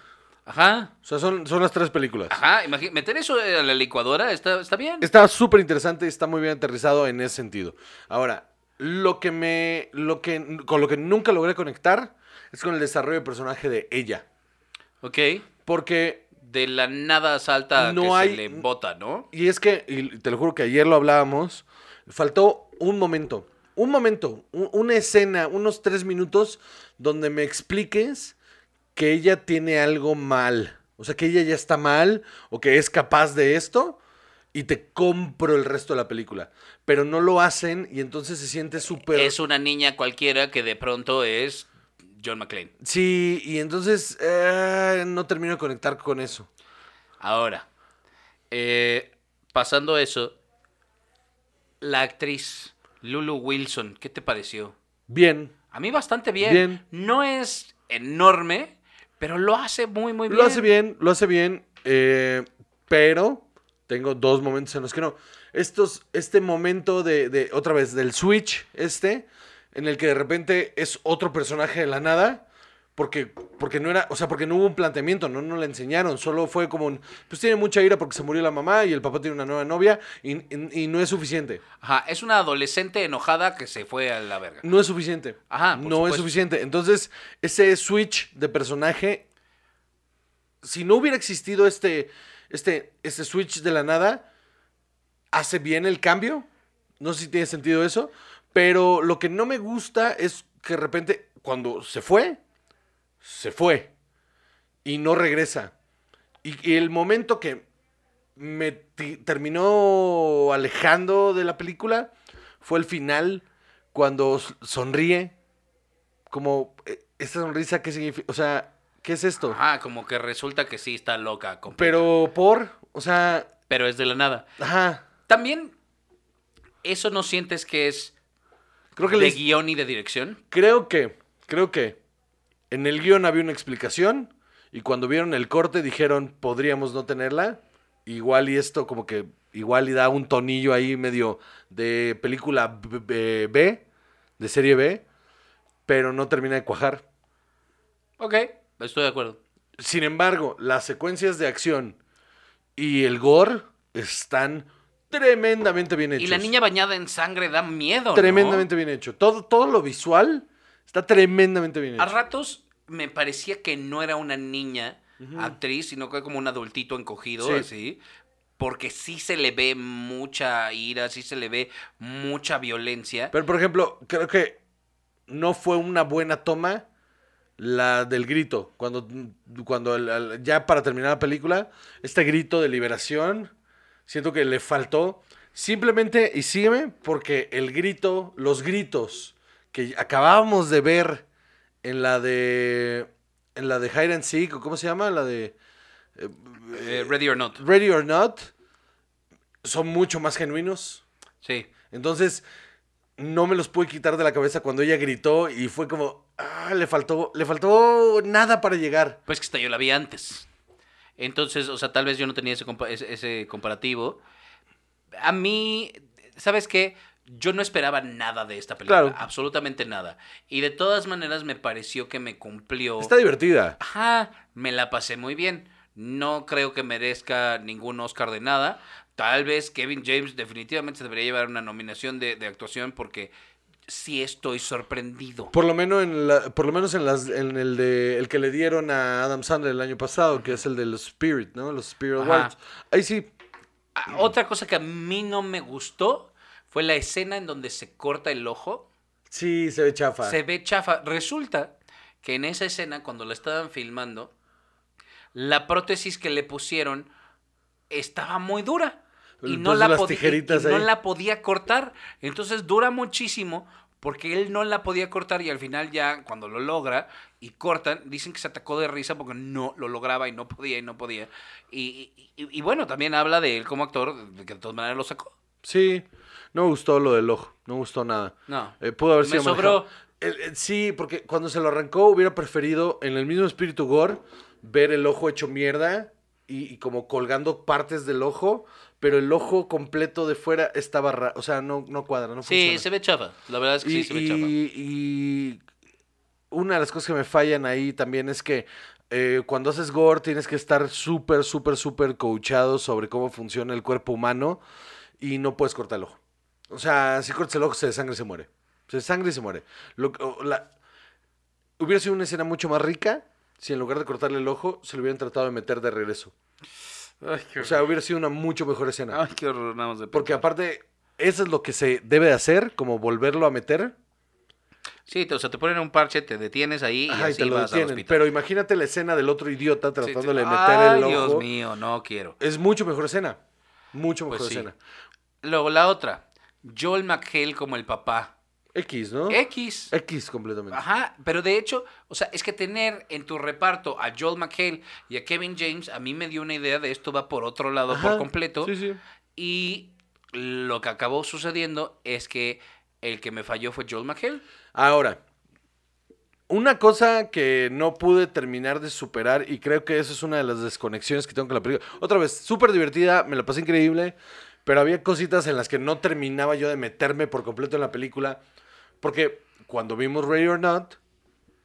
Ajá. O sea, son, son las tres películas. Ajá, imagi- meter eso a la licuadora está, está bien. Está súper interesante y está muy bien aterrizado en ese sentido. Ahora, lo que me. Lo que, con lo que nunca logré conectar es con el desarrollo de personaje de ella. Ok. Porque. De la nada salta No que hay- se le bota, ¿no? Y es que, y te lo juro que ayer lo hablábamos, faltó un momento, un momento, un- una escena, unos tres minutos donde me expliques que ella tiene algo mal. O sea, que ella ya está mal o que es capaz de esto y te compro el resto de la película. Pero no lo hacen y entonces se siente súper... Es una niña cualquiera que de pronto es John McClane. Sí, y entonces eh, no termino de conectar con eso. Ahora, eh, pasando eso, la actriz Lulu Wilson, ¿qué te pareció? Bien, A mí bastante bien. Bien. No es enorme, pero lo hace muy, muy bien. Lo hace bien, lo hace bien, eh, pero tengo dos momentos en los que no. Estos, este momento de, de, otra vez, del switch, este, en el que de repente es otro personaje de la nada, porque, porque no era, o sea, porque no hubo un planteamiento, no nos la enseñaron, solo fue como un, pues tiene mucha ira porque se murió la mamá y el papá tiene una nueva novia y, y- y no es suficiente. Ajá, es una adolescente enojada que se fue a la verga. No es suficiente. Ajá, por no es suficiente. Entonces, ese switch de personaje, si no hubiera existido este, este, este switch de la nada, hace bien el cambio. No sé si tiene sentido eso. Pero lo que no me gusta es que de repente, cuando se fue, se fue. Y no regresa. Y, el momento que me terminó alejando de la película fue el final, cuando sonríe. Como, eh, esta sonrisa, ¿qué significa? O sea, ¿qué es esto? Ajá, como que resulta que sí está loca. completa. Pero por, o sea, Pero es de la nada. ajá. También, ¿eso no sientes que es Creo que de les- guion y de dirección? Creo que, creo que en el guion había una explicación y cuando vieron el corte dijeron podríamos no tenerla. Igual y esto como que igual y da un tonillo ahí medio de película B, B- B, de serie B, pero no termina de cuajar. Ok, estoy de acuerdo. Sin embargo, las secuencias de acción y el gore están tremendamente bien hechos. Y la niña bañada en sangre da miedo, ¿no? tremendamente bien hecho. Todo, todo lo visual está tremendamente bien hecho. A ratos me parecía que no era una niña actriz, sino que como un adultito encogido, Sí. así. Porque sí se le ve mucha ira, sí se le ve mucha violencia. Pero, por ejemplo, creo que no fue una buena toma la del grito. Cuando, cuando el- ya para terminar la película, este grito de liberación, siento que le faltó. Simplemente, y sígueme, porque el grito, los gritos que acabábamos de ver en la de. En la de Hide and Seek, o ¿cómo se llama? La de. Eh, Ready or Not. Ready or Not, son mucho más genuinos. Sí. Entonces, no me los pude quitar de la cabeza cuando ella gritó y fue como, ah, le faltó, le faltó nada para llegar. Pues que esta yo la vi antes. Entonces, o sea, tal vez yo no tenía ese, compa- ese, ese comparativo. A mí, ¿sabes qué? Yo no esperaba nada de esta película. Claro. Absolutamente nada. Y de todas maneras me pareció que me cumplió. Está divertida. Ajá, me la pasé muy bien. No creo que merezca ningún Oscar de nada. Tal vez Kevin James definitivamente se debería llevar una nominación de, de actuación porque sí estoy sorprendido. Por lo menos en la, por lo menos en las en el de el que le dieron a Adam Sandler el año pasado, que es el de los Spirit, ¿no? Los Spirit. Awards. Ahí sí. Ah, Otra cosa que a mí no me gustó fue la escena en donde se corta el ojo. Sí, se ve chafa. Se ve chafa. Resulta que en esa escena, cuando la estaban filmando, la prótesis que le pusieron estaba muy dura. Y no, la, las podi- y- tijeritas y no ahí. la podía cortar. Entonces dura muchísimo porque él no la podía cortar y al final ya cuando lo logra y cortan, dicen que se atacó de risa porque no lo lograba y no podía y no podía. Y, y- y- y bueno, también habla de él como actor, de que de todas maneras lo sacó. Sí. No me gustó lo del ojo. No me gustó nada. No. Eh, pudo haber Me sido sobró. El- el- sí, porque cuando se lo arrancó hubiera preferido en el mismo espíritu gore ver el ojo hecho mierda y, y como colgando partes del ojo, pero el ojo completo de fuera estaba raro, o sea, no, no cuadra, no Sí, funciona. se ve chafa. La verdad es que y, sí se ve chafa. y- una de las cosas que me fallan ahí también es que eh, cuando haces gore tienes que estar súper, súper, súper coachado sobre cómo funciona el cuerpo humano y no puedes cortar el ojo. O sea, si cortas el ojo, se desangra y se muere. Se desangra y se muere. Lo, la- hubiera sido una escena mucho más rica si en lugar de cortarle el ojo, se lo hubieran tratado de meter de regreso. O sea, hubiera sido una mucho mejor escena. Ay, qué horror, nada más de Porque aparte, eso es lo que se debe de hacer, como volverlo a meter. Sí, te- o sea, te ponen un parche, te detienes ahí y Ajá, y así te lo vas detienen. Pero imagínate la escena del otro idiota Sí, tratándole sí. de meter Ay, el ojo. Dios mío, no quiero. Es mucho mejor escena. Mucho mejor Pues sí. escena. Luego, la otra. Joel McHale como el papá. X, ¿no? X. X completamente. Ajá, pero de hecho, o sea, es que tener en tu reparto a Joel McHale y a Kevin James, a mí me dio una idea de esto va por otro lado Ajá, por completo. Sí, sí. Y lo que acabó sucediendo es que el que me falló fue Joel McHale. Ahora, una cosa que no pude terminar de superar, y creo que eso es una de las desconexiones que tengo con la película. Otra vez, súper divertida, me la pasé increíble, pero había cositas en las que no terminaba yo de meterme por completo en la película, porque cuando vimos Ready or Not,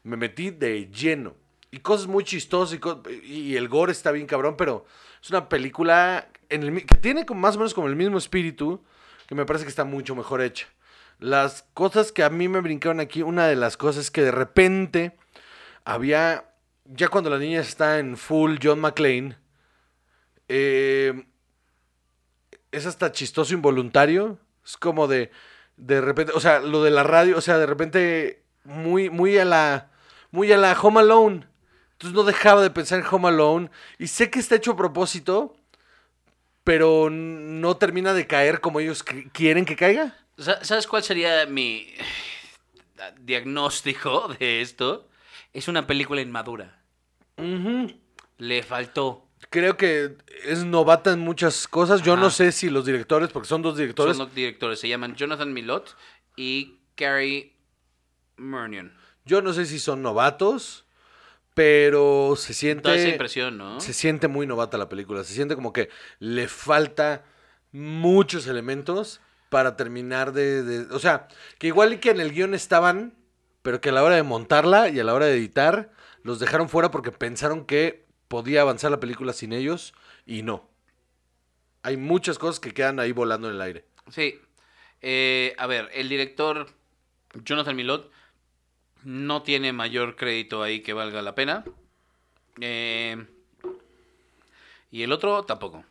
me metí de lleno. Y cosas muy chistosas, y, el gore está bien cabrón, pero es una película que tiene más o menos como el mismo espíritu, que me parece que está mucho mejor hecha. Las cosas que a mí me brincaron aquí, una de las cosas que de repente había, ya cuando la niña está en full John McClane, eh, es hasta chistoso involuntario. Es como de, de repente, o sea, lo de la radio, o sea, de repente muy, muy a la, muy a la Home Alone. Entonces no dejaba de pensar en Home Alone. Y sé que está hecho a propósito, pero no termina de caer como ellos quieren que caiga. Sa- ¿Sabes cuál sería mi diagnóstico de esto? Es una película inmadura. Le faltó. Creo que es novata en muchas cosas. Yo no sé si los directores, porque son dos directores, Son los directores. Se llaman Jonathan Milot y Gary Murnion. yo no sé si son novatos, pero se siente... Da esa impresión, ¿no? Se siente muy novata la película. Se siente como que le falta muchos elementos para terminar de, de- O sea, que igual y que en el guion estaban, pero que a la hora de montarla y a la hora de editar, los dejaron fuera porque pensaron que podía avanzar la película sin ellos y no. Hay muchas cosas que quedan ahí volando en el aire. Sí. Eh, a ver, el director Jonathan Milot no tiene mayor crédito ahí que valga la pena. Eh, y el otro tampoco.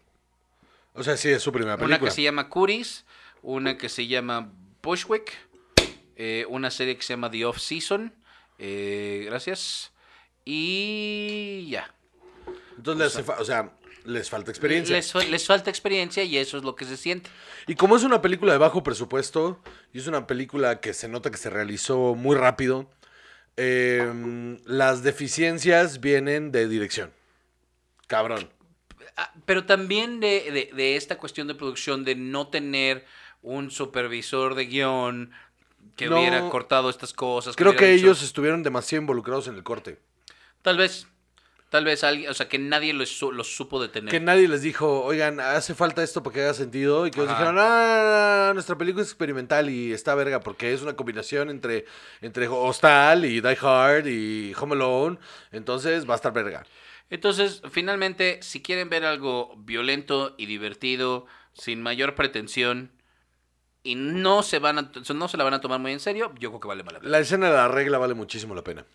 O sea, sí, es su primera Una película. que se llama Curis, una que se llama Bushwick, eh, una serie que se llama The Off Season. eh, gracias. Y ya. Entonces, les hace fa- o sea, les falta experiencia. Les, les falta experiencia y eso es lo que se siente. Y como es una película de bajo presupuesto, y es una película que se nota que se realizó muy rápido, eh, las deficiencias vienen de dirección. Cabrón. Ah, Pero también de, de- de esta cuestión de producción, de no tener un supervisor de guion que No. hubiera cortado estas cosas. Creo que dicho- ellos estuvieron demasiado involucrados en el corte. Tal vez, tal vez alguien, o sea, que nadie los, los supo detener. Que nadie les dijo, oigan, hace falta esto para que haga sentido. Y que Ajá. dijeron, ah, nuestra película es experimental y está verga porque es una combinación entre, entre Hostal y Die Hard y Home Alone. Entonces va a estar verga. Entonces, finalmente, si quieren ver algo violento y divertido, sin mayor pretensión, y no se van a, no se la van a tomar muy en serio, yo creo que vale más la pena. La escena de la regla vale muchísimo la pena.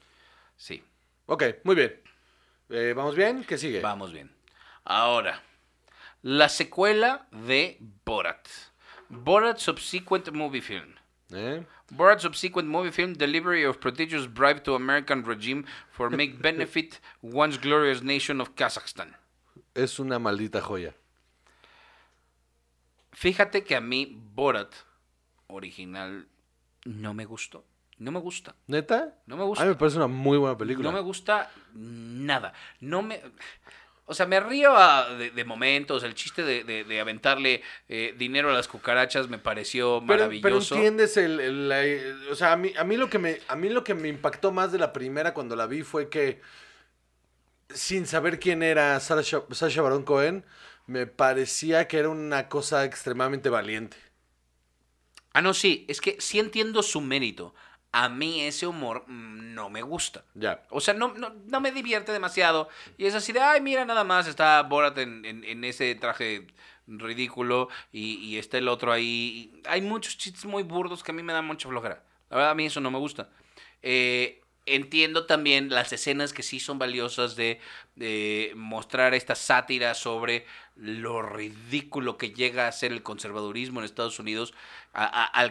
Sí, Ok, muy bien. Eh, ¿Vamos bien? ¿Qué sigue? vamos bien. Ahora, la secuela de Borat. Borat Subsequent Movie Film. ¿Eh? Borat Subsequent Movie Film Delivery of Prodigious Bribe to American Regime for Make Benefit Once Glorious Nation of Kazakhstan. Es una maldita joya. Fíjate que a mí Borat original no me gustó. No me gusta. ¿Neta? No me A gusta. mí me parece una muy buena película. No me gusta nada. No me. O sea, me río a- de, de momentos. El chiste de, de- de aventarle eh, dinero a las cucarachas me pareció Pero, pero maravilloso. entiendes el, el- la- o sea, a mí, a mí lo que me a mí lo que me impactó más de la primera cuando la vi fue que sin saber quién era Sasha, Sacha Baron Cohen, me parecía que era una cosa extremadamente valiente. Ah, no, sí. Es que sí entiendo su mérito. A mí ese humor mm, no me gusta. Ya. O sea, no, no, no me divierte demasiado. Y es así de, ay, mira, nada más está Borat en, en- en ese traje ridículo y, y está el otro ahí. Y hay muchos chistes muy burdos que a mí me dan mucha flojera. La verdad, a mí eso no me gusta. Eh, entiendo también las escenas que sí son valiosas de, de mostrar esta sátira sobre lo ridículo que llega a ser el conservadurismo en Estados Unidos a- a- al,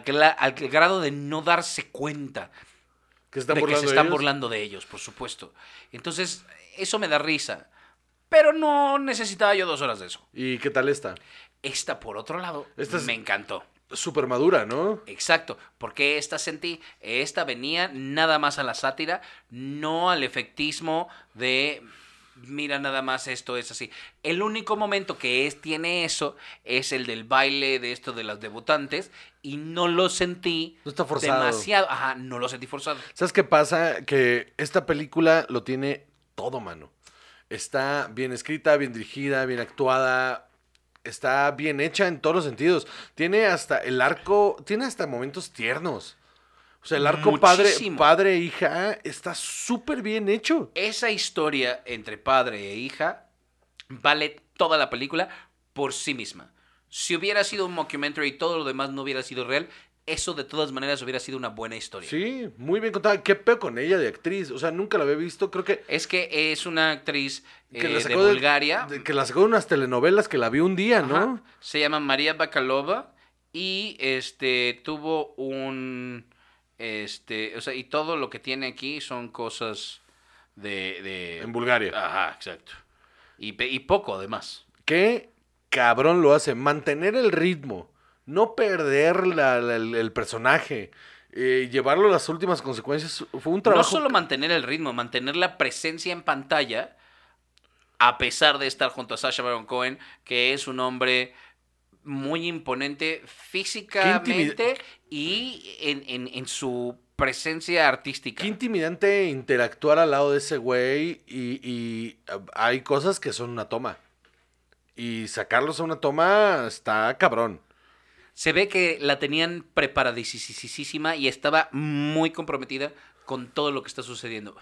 grado de no darse cuenta Que están de que se están ellos. burlando de ellos, por supuesto. Entonces, eso me da risa. Pero no necesitaba yo dos horas de eso. ¿Y qué tal esta? Esta, por otro lado, Esta es- me encantó. Súper madura, ¿no? Exacto, porque esta sentí, esta venía nada más a la sátira, no al efectismo de mira nada más esto es así. El único momento que es tiene eso es el del baile de esto de las debutantes y no lo sentí No está forzado. demasiado, ajá, no lo sentí forzado. ¿Sabes qué pasa? Que esta película lo tiene todo, mano. Está bien escrita, bien dirigida, bien actuada. Está bien hecha en todos los sentidos. Tiene hasta el arco, tiene hasta momentos tiernos. O sea, el arco padre, e hija está súper bien hecho. Esa historia entre padre e hija vale toda la película por sí misma. Si hubiera sido un mockumentary y todo lo demás no hubiera sido real, eso de todas maneras hubiera sido una buena historia. Sí, muy bien contada. ¿Qué peo con ella de actriz? O sea, nunca la había visto. Creo que, Es que es una actriz que eh, la de sacó de- Bulgaria. de- que la sacó de unas telenovelas que la vi un día, ¿no? Ajá. Se llama María Bakalova y este tuvo un este, o sea, y todo lo que tiene aquí son cosas de, de En Bulgaria. Ajá, exacto. Y, y poco además. Qué cabrón lo hace. Mantener el ritmo. No perder la- la- el, el personaje. eh, llevarlo a las últimas consecuencias. Fue un trabajo. No solo mantener el ritmo, mantener la presencia en pantalla, a pesar de estar junto a Sasha Baron Cohen, que es un hombre muy imponente físicamente y en, en- en su presencia artística. Qué intimidante interactuar al lado de ese güey. Y, y, ah, hay cosas que son una toma. Y sacarlos a una toma está cabrón. Se ve que la tenían preparadísima y estaba muy comprometida con todo lo que está sucediendo.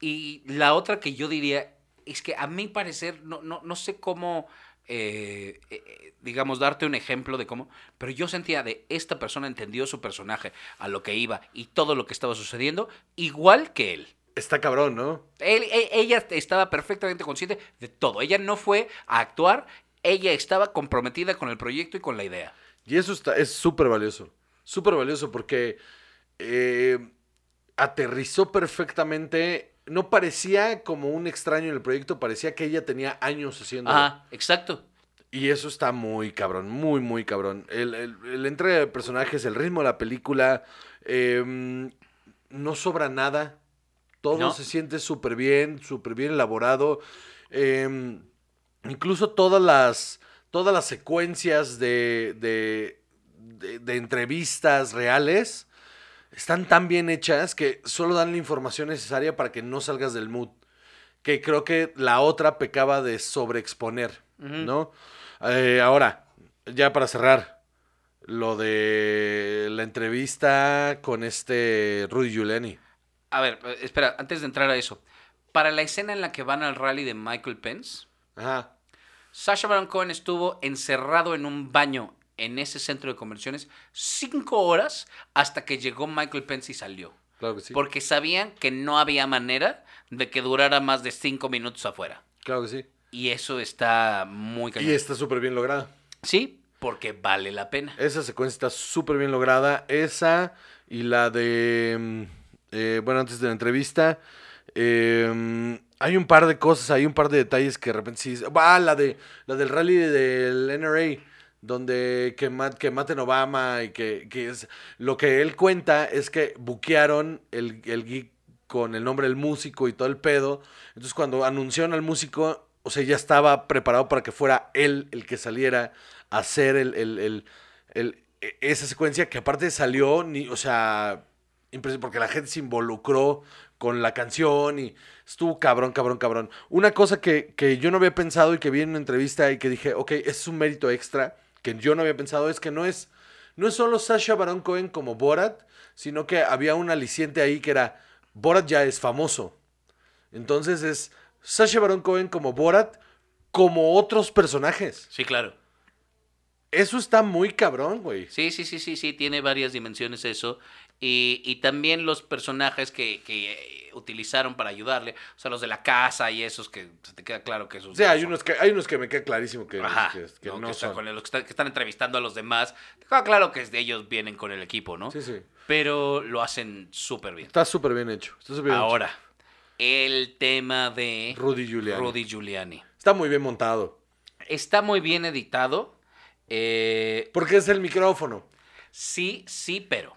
Y la otra que yo diría es que a mi parecer, no, no, no sé cómo, eh, eh, digamos, darte un ejemplo de cómo, pero yo sentía de esta persona entendió su personaje, a lo que iba y todo lo que estaba sucediendo, igual que él. Está cabrón, ¿no? Él- e- ella estaba perfectamente consciente de todo. Ella no fue a actuar, ella estaba comprometida con el proyecto y con la idea. Y eso está, es súper valioso. Súper valioso porque eh, aterrizó perfectamente. No parecía como un extraño en el proyecto, parecía que ella tenía años haciendo. Ajá, exacto. Y eso está muy cabrón, muy, muy cabrón. El, el, el entrega de personajes, el ritmo de la película, eh, no sobra nada. Todo No. se siente súper bien, súper bien elaborado. Eh, incluso todas las, todas las secuencias de, de, de- de entrevistas reales están tan bien hechas que solo dan la información necesaria para que no salgas del mood. Que creo que la otra pecaba de sobreexponer, ¿no? Eh, ahora, ya para cerrar, lo de la entrevista con este Rudy Giuliani. A ver, eh, espera, antes de entrar a eso. Para la escena en la que van al rally de Michael Pence, Ajá. Sasha Baron Cohen estuvo encerrado en un baño en ese centro de convenciones cinco horas hasta que llegó Michael Pence y salió. Claro que sí. Porque sabían que no había manera de que durara más de cinco minutos afuera. Claro que sí. Y eso está muy cañón. Y está súper bien lograda. Sí, porque vale la pena. Esa secuencia está súper bien lograda. Esa y la de. mm, eh, bueno, antes de la entrevista. Eh, hay un par de cosas, hay un par de detalles que de repente sí. Ah, la, de, la del rally del NRA. Donde que, ma- que maten Obama y que, que es. Lo que él cuenta es que buquearon el, el gig con el nombre del músico y todo el pedo. Entonces, cuando anunciaron al músico, o sea, ya estaba preparado para que fuera él el que saliera a hacer el, el- el- e- esa secuencia que aparte salió, ni, o sea, porque la gente se involucró con la canción y estuvo cabrón, cabrón, cabrón. Una cosa que, que yo no había pensado y que vi en una entrevista y que dije, ok, es un mérito extra que yo no había pensado, es que no es, no es solo Sasha Baron Cohen como Borat, sino que había un aliciente ahí que era, Borat ya es famoso. Entonces es Sasha Baron Cohen como Borat, como otros personajes. Sí, claro. Eso está muy cabrón, güey. Sí, sí, sí, sí, sí, tiene varias dimensiones eso. Y, y también los personajes que, que, eh, utilizaron para ayudarle, o sea, los de la casa y esos que se te queda claro que esos... O sea, hay son. unos que, hay unos que me queda clarísimo que, Ajá, que- que ¿no? no que, están son. con el- los que están, que están entrevistando a los demás. te queda claro que ellos vienen con el equipo, ¿no? Sí, sí. Pero lo hacen súper bien. Está súper bien hecho. Está súper bien Ahora, el tema de hecho. Rudy Giuliani. Rudy Giuliani. Está muy bien montado. Está muy bien editado. eh, Porque es el micrófono. sí, sí, pero.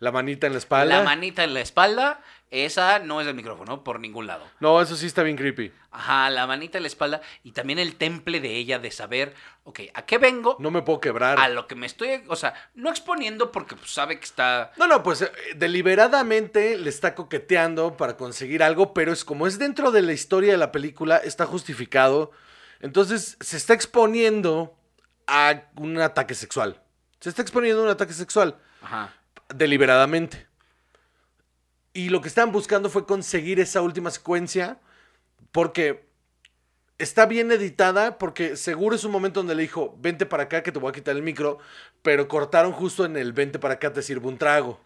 La manita en la espalda. La manita en la espalda, esa no es el micrófono, por ningún lado. no, eso sí está bien creepy. Ajá, la manita en la espalda y también el temple de ella de saber, ok, ¿a qué vengo? No me puedo quebrar. A lo que me estoy, o sea, no exponiendo porque pues, sabe que está... No, no, pues eh, deliberadamente le está coqueteando para conseguir algo, pero es como es dentro de la historia de la película, está justificado. Entonces se está exponiendo a un ataque sexual. Se está exponiendo a un ataque sexual Ajá. Deliberadamente. Y lo que estaban buscando fue conseguir esa última secuencia porque está bien editada porque seguro es un momento donde le dijo, vente para acá que te voy a quitar el micro, pero cortaron justo en el vente para acá te sirvo un trago.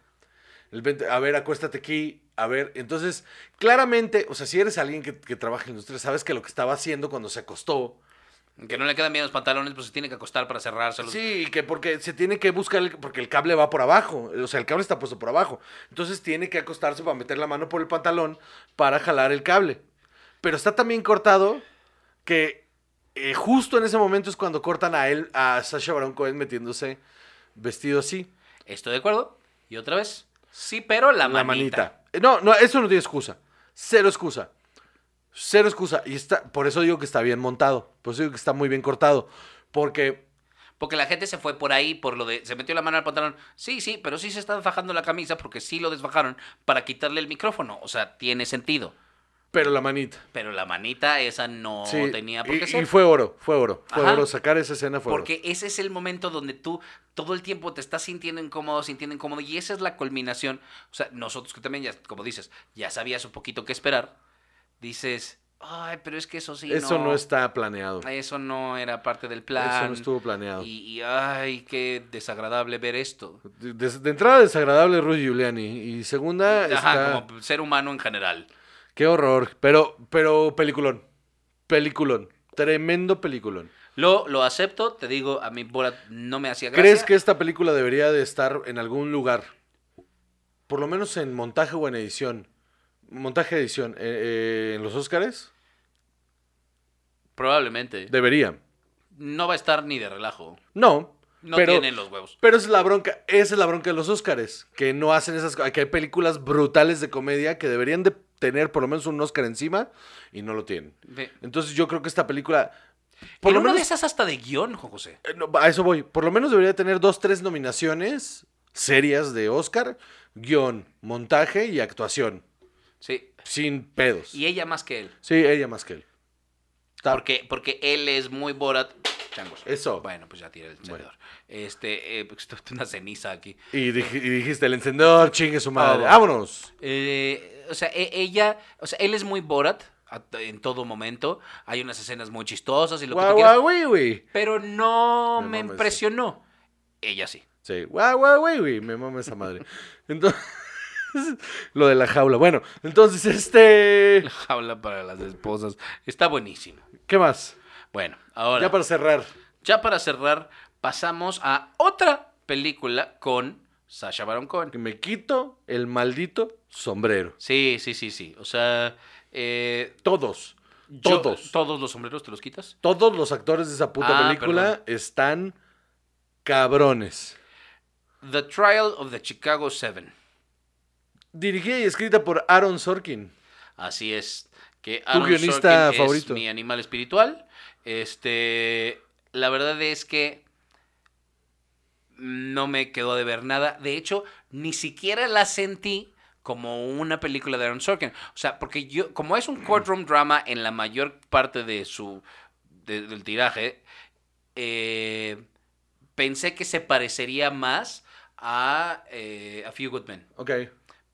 El vente, a ver, acuéstate aquí, a ver. Entonces, claramente, o sea, si eres alguien que, que trabaja en la industria, sabes que lo que estaba haciendo cuando se acostó, Que no le quedan bien los pantalones, pues se tiene que acostar para cerrárselos. Sí, que porque se tiene que buscar, el- porque el cable va por abajo, o sea, el cable está puesto por abajo. Entonces tiene que acostarse para meter la mano por el pantalón para jalar el cable. Pero está también cortado que eh, justo en ese momento es cuando cortan a él, a Sasha Baron Cohen metiéndose vestido así. Estoy de acuerdo. Y otra vez, sí, pero la, La manita. manita. No, no, eso no tiene excusa. Cero excusa. Cero excusa. Y está, por eso digo que está bien montado. Por eso digo que está muy bien cortado. Porque Porque la gente se fue por ahí por lo de. Se metió la mano al pantalón. Sí, sí, pero sí se está desfajando la camisa porque sí lo desfajaron para quitarle el micrófono. O sea, tiene sentido. Pero la manita. Pero la manita, esa no Sí, tenía por y, qué y ser. fue oro, fue oro. Fue Ajá. oro. Sacar esa escena fue Porque ese es el momento donde tú todo el tiempo te estás sintiendo incómodo, sintiendo incómodo, y esa es la culminación. O sea, nosotros que también, ya, como dices, ya sabías un poquito qué esperar, dices, ay, pero es que eso sí. Eso no, está planeado. Eso no era parte del plan. Eso no estuvo planeado. Y, y, ay, qué desagradable ver esto. De, de- de entrada, desagradable Rudy Giuliani. Y segunda, Ajá, está... como ser humano en general. Qué horror. Pero, pero peliculón. Peliculón. Tremendo peliculón. Lo, lo acepto, te digo, a mí Borat no me hacía gracia. ¿Crees que esta película debería de estar en algún lugar? Por lo menos en montaje o en edición. Montaje, edición. eh, eh, ¿En los Óscares? Probablemente. Debería. No va a estar ni de relajo. No. No pero, tienen los huevos. Pero es la bronca, esa es la bronca de los Óscares, que no hacen esas cosas, que hay películas brutales de comedia que deberían de tener por lo menos un Óscar encima y no lo tienen. Entonces yo creo que esta película Por en lo una menos- de esas hasta de guion, Juan José. Eh, no, a eso voy. Por lo menos debería tener dos, tres nominaciones serias de Oscar. Guión, montaje y actuación. Sí. Sin pedos. Y ella más que él. Sí, ella más que él. Porque, porque él es muy Borat. Changos. Eso. Bueno, pues ya tiré el encendedor. Este, eh, pues, una ceniza aquí. Y, dij- y dijiste, el encendedor, chingue su madre. Ah, ¡Vámonos! Eh, o sea, e- ella, o sea, él es muy Borat en todo momento. Hay unas escenas muy chistosas y lo que Guau, quieras, pero no Me impresionó. Ella sí. Sí, guau, guau, güey. Me mama esa madre. Entonces, lo de la jaula. Bueno, entonces, este... Habla para las esposas. Está buenísimo. ¿Qué más? Bueno, ahora, Ya para cerrar. ya para cerrar, pasamos a otra película con Sasha Baron Cohen. Que me quito el maldito sombrero. Sí, sí, sí, sí. O sea, eh, Todos. yo- Todos. ¿Todos los sombreros te los quitas? Todos los actores de esa puta Ah, película están cabrones. The Trial of the Chicago Seven. Dirigida y escrita por Aaron Sorkin. Así es. Que Tu Aaron guionista Sorkin favorito. Es mi animal espiritual. Este, la verdad es que no me quedó de ver nada. De hecho, ni siquiera la sentí como una película de Aaron Sorkin. O sea, porque yo, como es un courtroom drama en la mayor parte de su de- del tiraje, eh, pensé que se parecería más a, eh, a Few Good Men. Ok.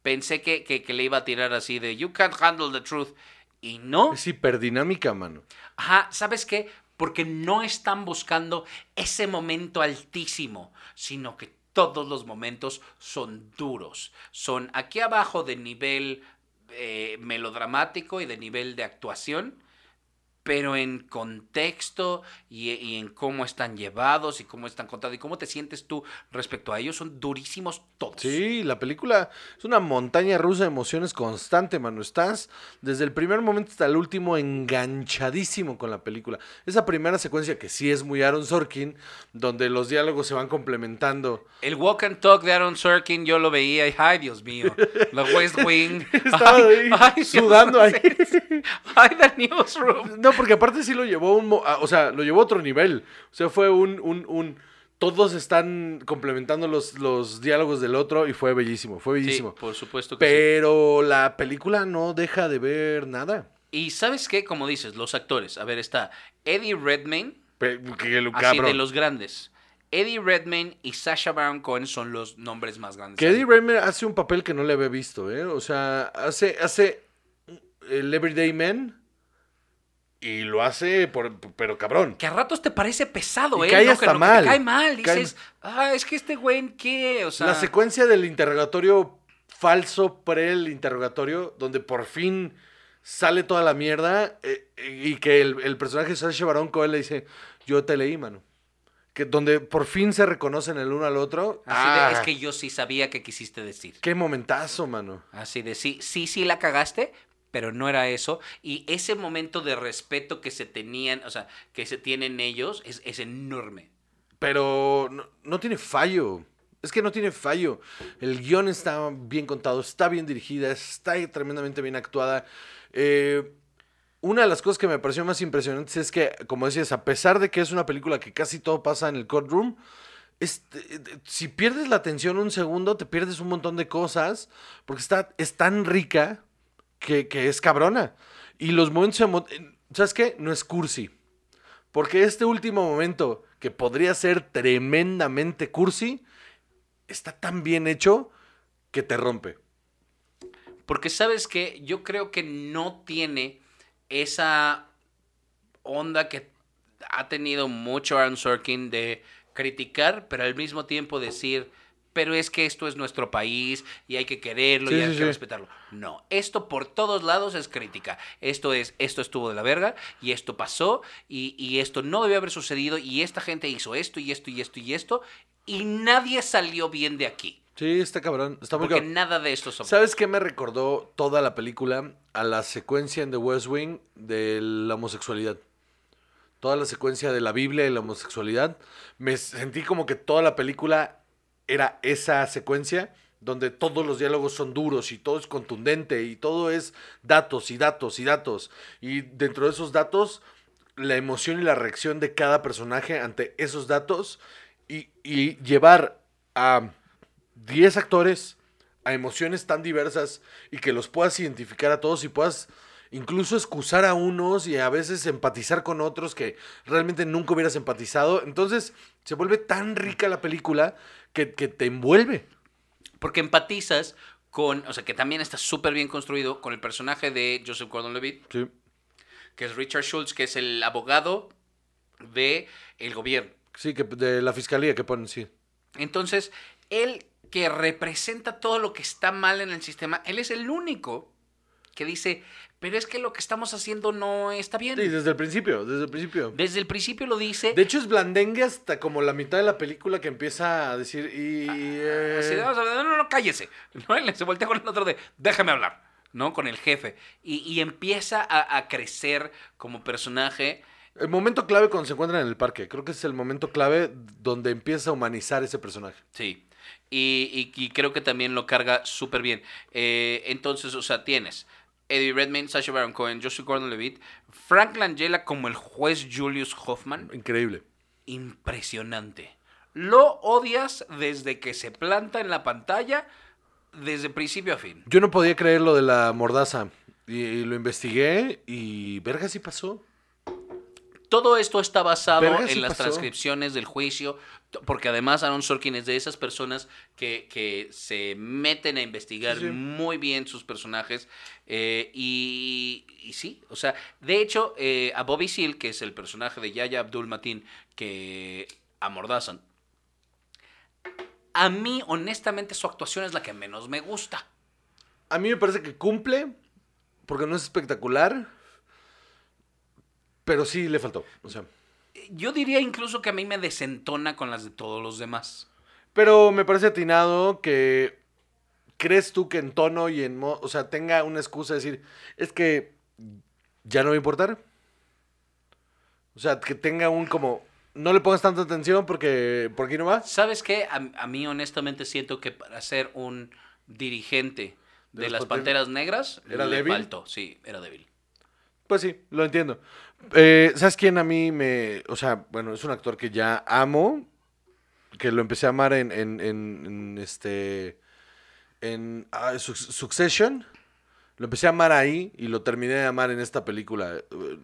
Pensé que, que, que le iba a tirar así de You can't handle the truth. Y no. Es hiperdinámica, mano. Ajá, ¿sabes qué? Porque no están buscando ese momento altísimo, sino que todos los momentos son duros. Son aquí abajo de nivel eh, melodramático y de nivel de actuación, pero en contexto y, y en cómo están llevados y cómo están contados y cómo te sientes tú respecto a ellos, son durísimos todos. Sí, la película es una montaña rusa de emociones constante, mano. Estás desde el primer momento hasta el último enganchadísimo con la película. Esa primera secuencia que sí es muy Aaron Sorkin, donde los diálogos se van complementando. El walk and talk de Aaron Sorkin yo lo veía y ay Dios mío, la West Wing. Estaba ay, ahí ay, sudando ahí. Ay, the newsroom. No, porque aparte sí lo llevó a un, o sea, lo llevó a otro nivel. O sea, fue un, un, un- todos están complementando los, los diálogos del otro y fue bellísimo, fue Sí, bellísimo. por supuesto que sí. Pero la película no deja de ver nada. Y sabes qué, como dices, los actores. A ver, está Eddie Redmayne, Pe- que lo- así de los grandes. Eddie Redmayne y Sasha Baron Cohen son los nombres más grandes. Que Eddie Redmayne hace un papel que no le había visto, ¿eh? O sea, hace, hace el Everyday Man y lo hace, por, pero cabrón. Que a ratos te parece pesado, Y ¿eh? cae No, hasta que, no, que mal. te cae mal. Cae- Dices, ah, es que este güey, ¿en ¿qué? O sea, La secuencia del interrogatorio falso pre el interrogatorio, donde por fin sale toda la mierda eh, y que el, el personaje de Sacha Baron Cohen le dice, yo te leí, mano. Que donde por fin se reconocen el uno al otro. así de, Ah, es que yo sí sabía que quisiste decir. Qué momentazo, mano. Así de sí, sí, sí la cagaste, pero no era eso. Y ese momento de respeto que se tenían, o sea, que se tienen ellos, es, es enorme. Pero no, no tiene fallo. Es que no tiene fallo. El guion está bien contado, está bien dirigida, está tremendamente bien actuada. Eh, una de las cosas que me pareció más impresionantes es que, como decías, a pesar de que es una película que casi todo pasa en el courtroom, este, eh, si pierdes la atención un segundo, te pierdes un montón de cosas, porque está, es tan rica que, es cabrona. Y los momentos, ¿sabes qué? No es cursi. Porque este último momento, que podría ser tremendamente cursi, está tan bien hecho que te rompe. Porque sabes que yo creo que no tiene esa onda que ha tenido mucho Aaron Sorkin de criticar, pero al mismo tiempo decir, pero es que esto es nuestro país y hay que quererlo Sí, y hay sí, que sí. respetarlo. No, esto por todos lados es crítica. Esto es, esto estuvo de la verga y esto pasó y, y esto no debió haber sucedido y esta gente hizo esto y esto y esto y esto y nadie salió bien de aquí. Sí, está cabrón. Está muy Porque cabrón. nada de esto son... ¿Sabes qué me recordó toda la película? A la secuencia en The West Wing de la homosexualidad. Toda la secuencia de la Biblia y la homosexualidad. Me sentí como que toda la película era esa secuencia donde todos los diálogos son duros y todo es contundente y todo es datos y datos y datos. Y dentro de esos datos, la emoción y la reacción de cada personaje ante esos datos y, llevar a 10 actores a emociones tan diversas y que los puedas identificar a todos y puedas incluso excusar a unos y a veces empatizar con otros que realmente nunca hubieras empatizado. Entonces se vuelve tan rica la película que, que te envuelve. Porque empatizas con, o sea, que también está súper bien construido con el personaje de Joseph Gordon-Levitt, Sí. que es Richard Schultz, que es el abogado de el gobierno. Sí, que de la fiscalía que ponen, sí. Entonces, él que representa todo lo que está mal en el sistema, él es el único que dice, pero es que lo que estamos haciendo no está bien. Sí, desde el principio, desde el principio. Desde el principio lo dice. De hecho, es blandengue hasta como la mitad de la película que empieza a decir y... eh, Así de, "Vamos a ver, no, no, no, cállese. ¿no? Se voltea con el otro de, déjame hablar, ¿no? Con el jefe. Y, y empieza a, a crecer como personaje. El momento clave cuando se encuentran en el parque. Creo que es el momento clave donde empieza a humanizar ese personaje. Sí. Y, y- y creo que también lo carga súper bien. Eh, entonces, o sea, tienes Eddie Redmayne, Sacha Baron Cohen, Joshua Gordon-Levitt, Frank Langella como el juez Julius Hoffman. Increíble. Impresionante. Lo odias desde que se planta en la pantalla, desde principio a fin. Yo no podía creer lo de la mordaza. Y, y lo investigué y verga sí pasó. Todo esto está basado Verga, en sí las pasó. transcripciones del juicio, porque además Aaron Sorkin es de esas personas que, que se meten a investigar Sí, sí. muy bien sus personajes. eh, y, y sí, o sea, de hecho, eh, a Bobby Seale, que es el personaje de Yaya Abdul Mateen, que amordazan, a mí, honestamente, su actuación es la que menos me gusta. A mí me parece que cumple, porque no es espectacular, pero sí le faltó. O sea, Yo diría incluso que a mí me desentona con las de todos los demás. pero me parece atinado que crees tú que en tono y en mo- o sea, tenga una excusa de decir, es que ya no a importar. O sea, que tenga un como no le pongas tanta atención porque por aquí no va. ¿Sabes qué? A, a mí honestamente siento que para ser un dirigente de, ¿De las las Panteras Negras ¿Era le débil? faltó. Sí, era débil. Pues sí, lo entiendo. Eh, ¿Sabes quién a mí me... O sea, bueno, es un actor que ya amo, que lo empecé a amar en, en, en- en, este... En ah, Suc- Succession. Lo empecé a amar ahí y lo terminé de amar en esta película.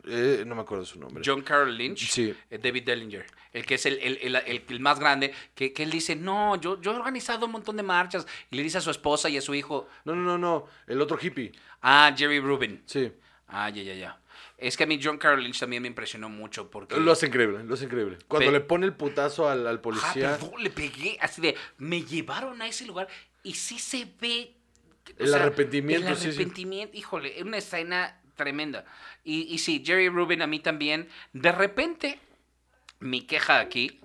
Eh, no me acuerdo su nombre. John Carroll Lynch, Sí. eh, David Dellinger, el que es el, el- el- el- el más grande, que, que él dice, no, yo, yo he organizado un montón de marchas, y le dice a su esposa y a su hijo, No, no, no, no. El otro hippie. ah, Jerry Rubin. Sí. Ah, ya, ya, ya. Es que a mí John Carroll Lynch también me impresionó mucho porque... Lo hace increíble, lo hace increíble. Cuando Pe- le pone el putazo al, al Ah, policía. perdón, le pegué así de, me llevaron a ese lugar y sí se ve... El arrepentimiento, El sí, sí. arrepentimiento, híjole, es una escena tremenda. Y, y sí, Jerry Rubin a mí también. De repente, mi queja aquí...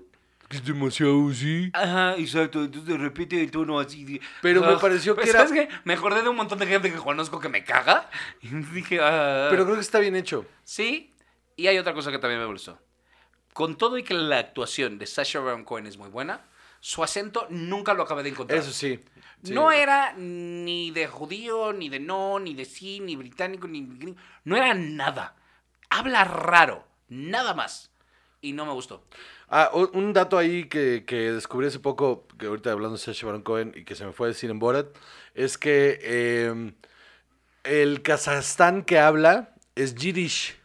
Es demasiado, sí. Ajá, exacto, entonces repite el tono así. de- Pero me Ah, pareció que pues, era- ¿sabes qué? Me acordé de un montón de gente que conozco que me caga. Y dije, ah. Pero creo que está bien hecho. Sí, y hay otra cosa que también me gustó. Con todo y que la actuación de Sacha Baron Cohen es muy buena, su acento nunca lo acabé de encontrar. Eso sí. sí. No era ni de judío, ni de no, ni de sí, ni británico, ni gringo. No era nada. Habla raro, nada más. Y no me gustó. Ah, un dato ahí que, que descubrí hace poco, que ahorita hablando de Sacha Baron Cohen y que se me fue a decir en Borat, es que eh, el Kazajstán que habla es Yiddish.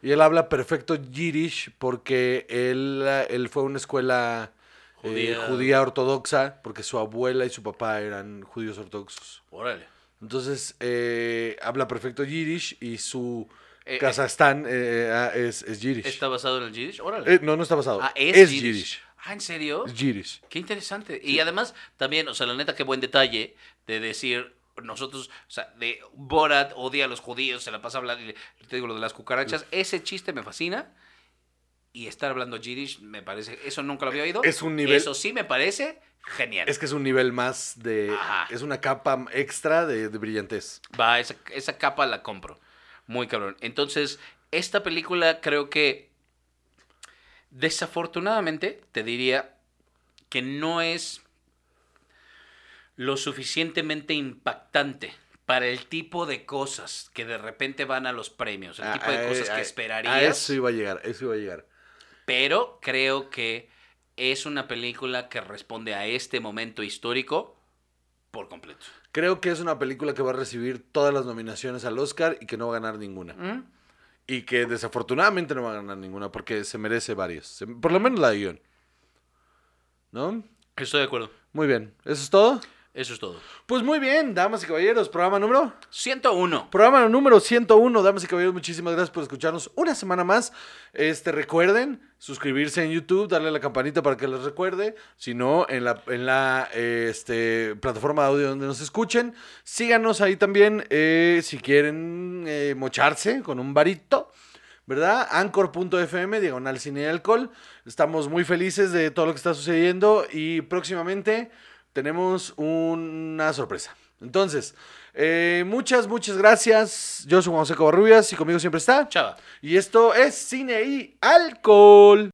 Y él habla perfecto Yiddish porque él, él fue a una escuela eh, Judía. judía ortodoxa, porque su abuela y su papá eran judíos ortodoxos. Órale. Entonces, eh, habla perfecto Yiddish y su Eh, Kazajstán eh, ah, es, es Yiddish. ¿Está basado en el Yiddish? Órale. Eh, no, no está basado. ah, es, es Yiddish. Yiddish. Ah, ¿en serio? Es Yiddish. Qué interesante. Y además, también, o sea, la neta, qué buen detalle de decir, nosotros, o sea, de Borat odia a los judíos, se la pasa hablando, y te digo lo de las cucarachas, ese chiste me fascina. Y estar hablando Yiddish me parece, eso nunca lo había oído. Es un nivel- Eso sí me parece genial. Es que es un nivel más de. Ajá. Es una capa extra de, de brillantez. Va, esa, esa capa la compro. Muy cabrón. Entonces, esta película creo que desafortunadamente te diría que no es lo suficientemente impactante para el tipo de cosas que de repente van a los premios, el tipo de Ah, cosas ah, que esperarías. A eso iba a llegar, eso iba a llegar. Pero creo que es una película que responde a este momento histórico por completo. Creo que es una película que va a recibir todas las nominaciones al Oscar y que no va a ganar ninguna. ¿Mm? Y que desafortunadamente no va a ganar ninguna porque se merece varios. Por lo menos la de guion. ¿No? Estoy de acuerdo. Muy bien. ¿Eso es todo? Eso es todo. Pues muy bien, damas y caballeros. Programa número. 101. Programa número 101, damas y caballeros, muchísimas gracias por escucharnos una semana más. Este, recuerden suscribirse en YouTube, darle a la campanita para que les recuerde. Si no, en la, en la eh, este, plataforma de audio donde nos escuchen. Síganos ahí también eh, si quieren eh, mocharse con un varito. ¿Verdad? Anchor.fm, diagonal cine y alcohol. Estamos muy felices de todo lo que está sucediendo y próximamente tenemos una sorpresa. Entonces, eh, muchas, muchas gracias. Yo soy Juan José Covarrubias y conmigo siempre está. Chava. Y esto es Cine y Alcohol.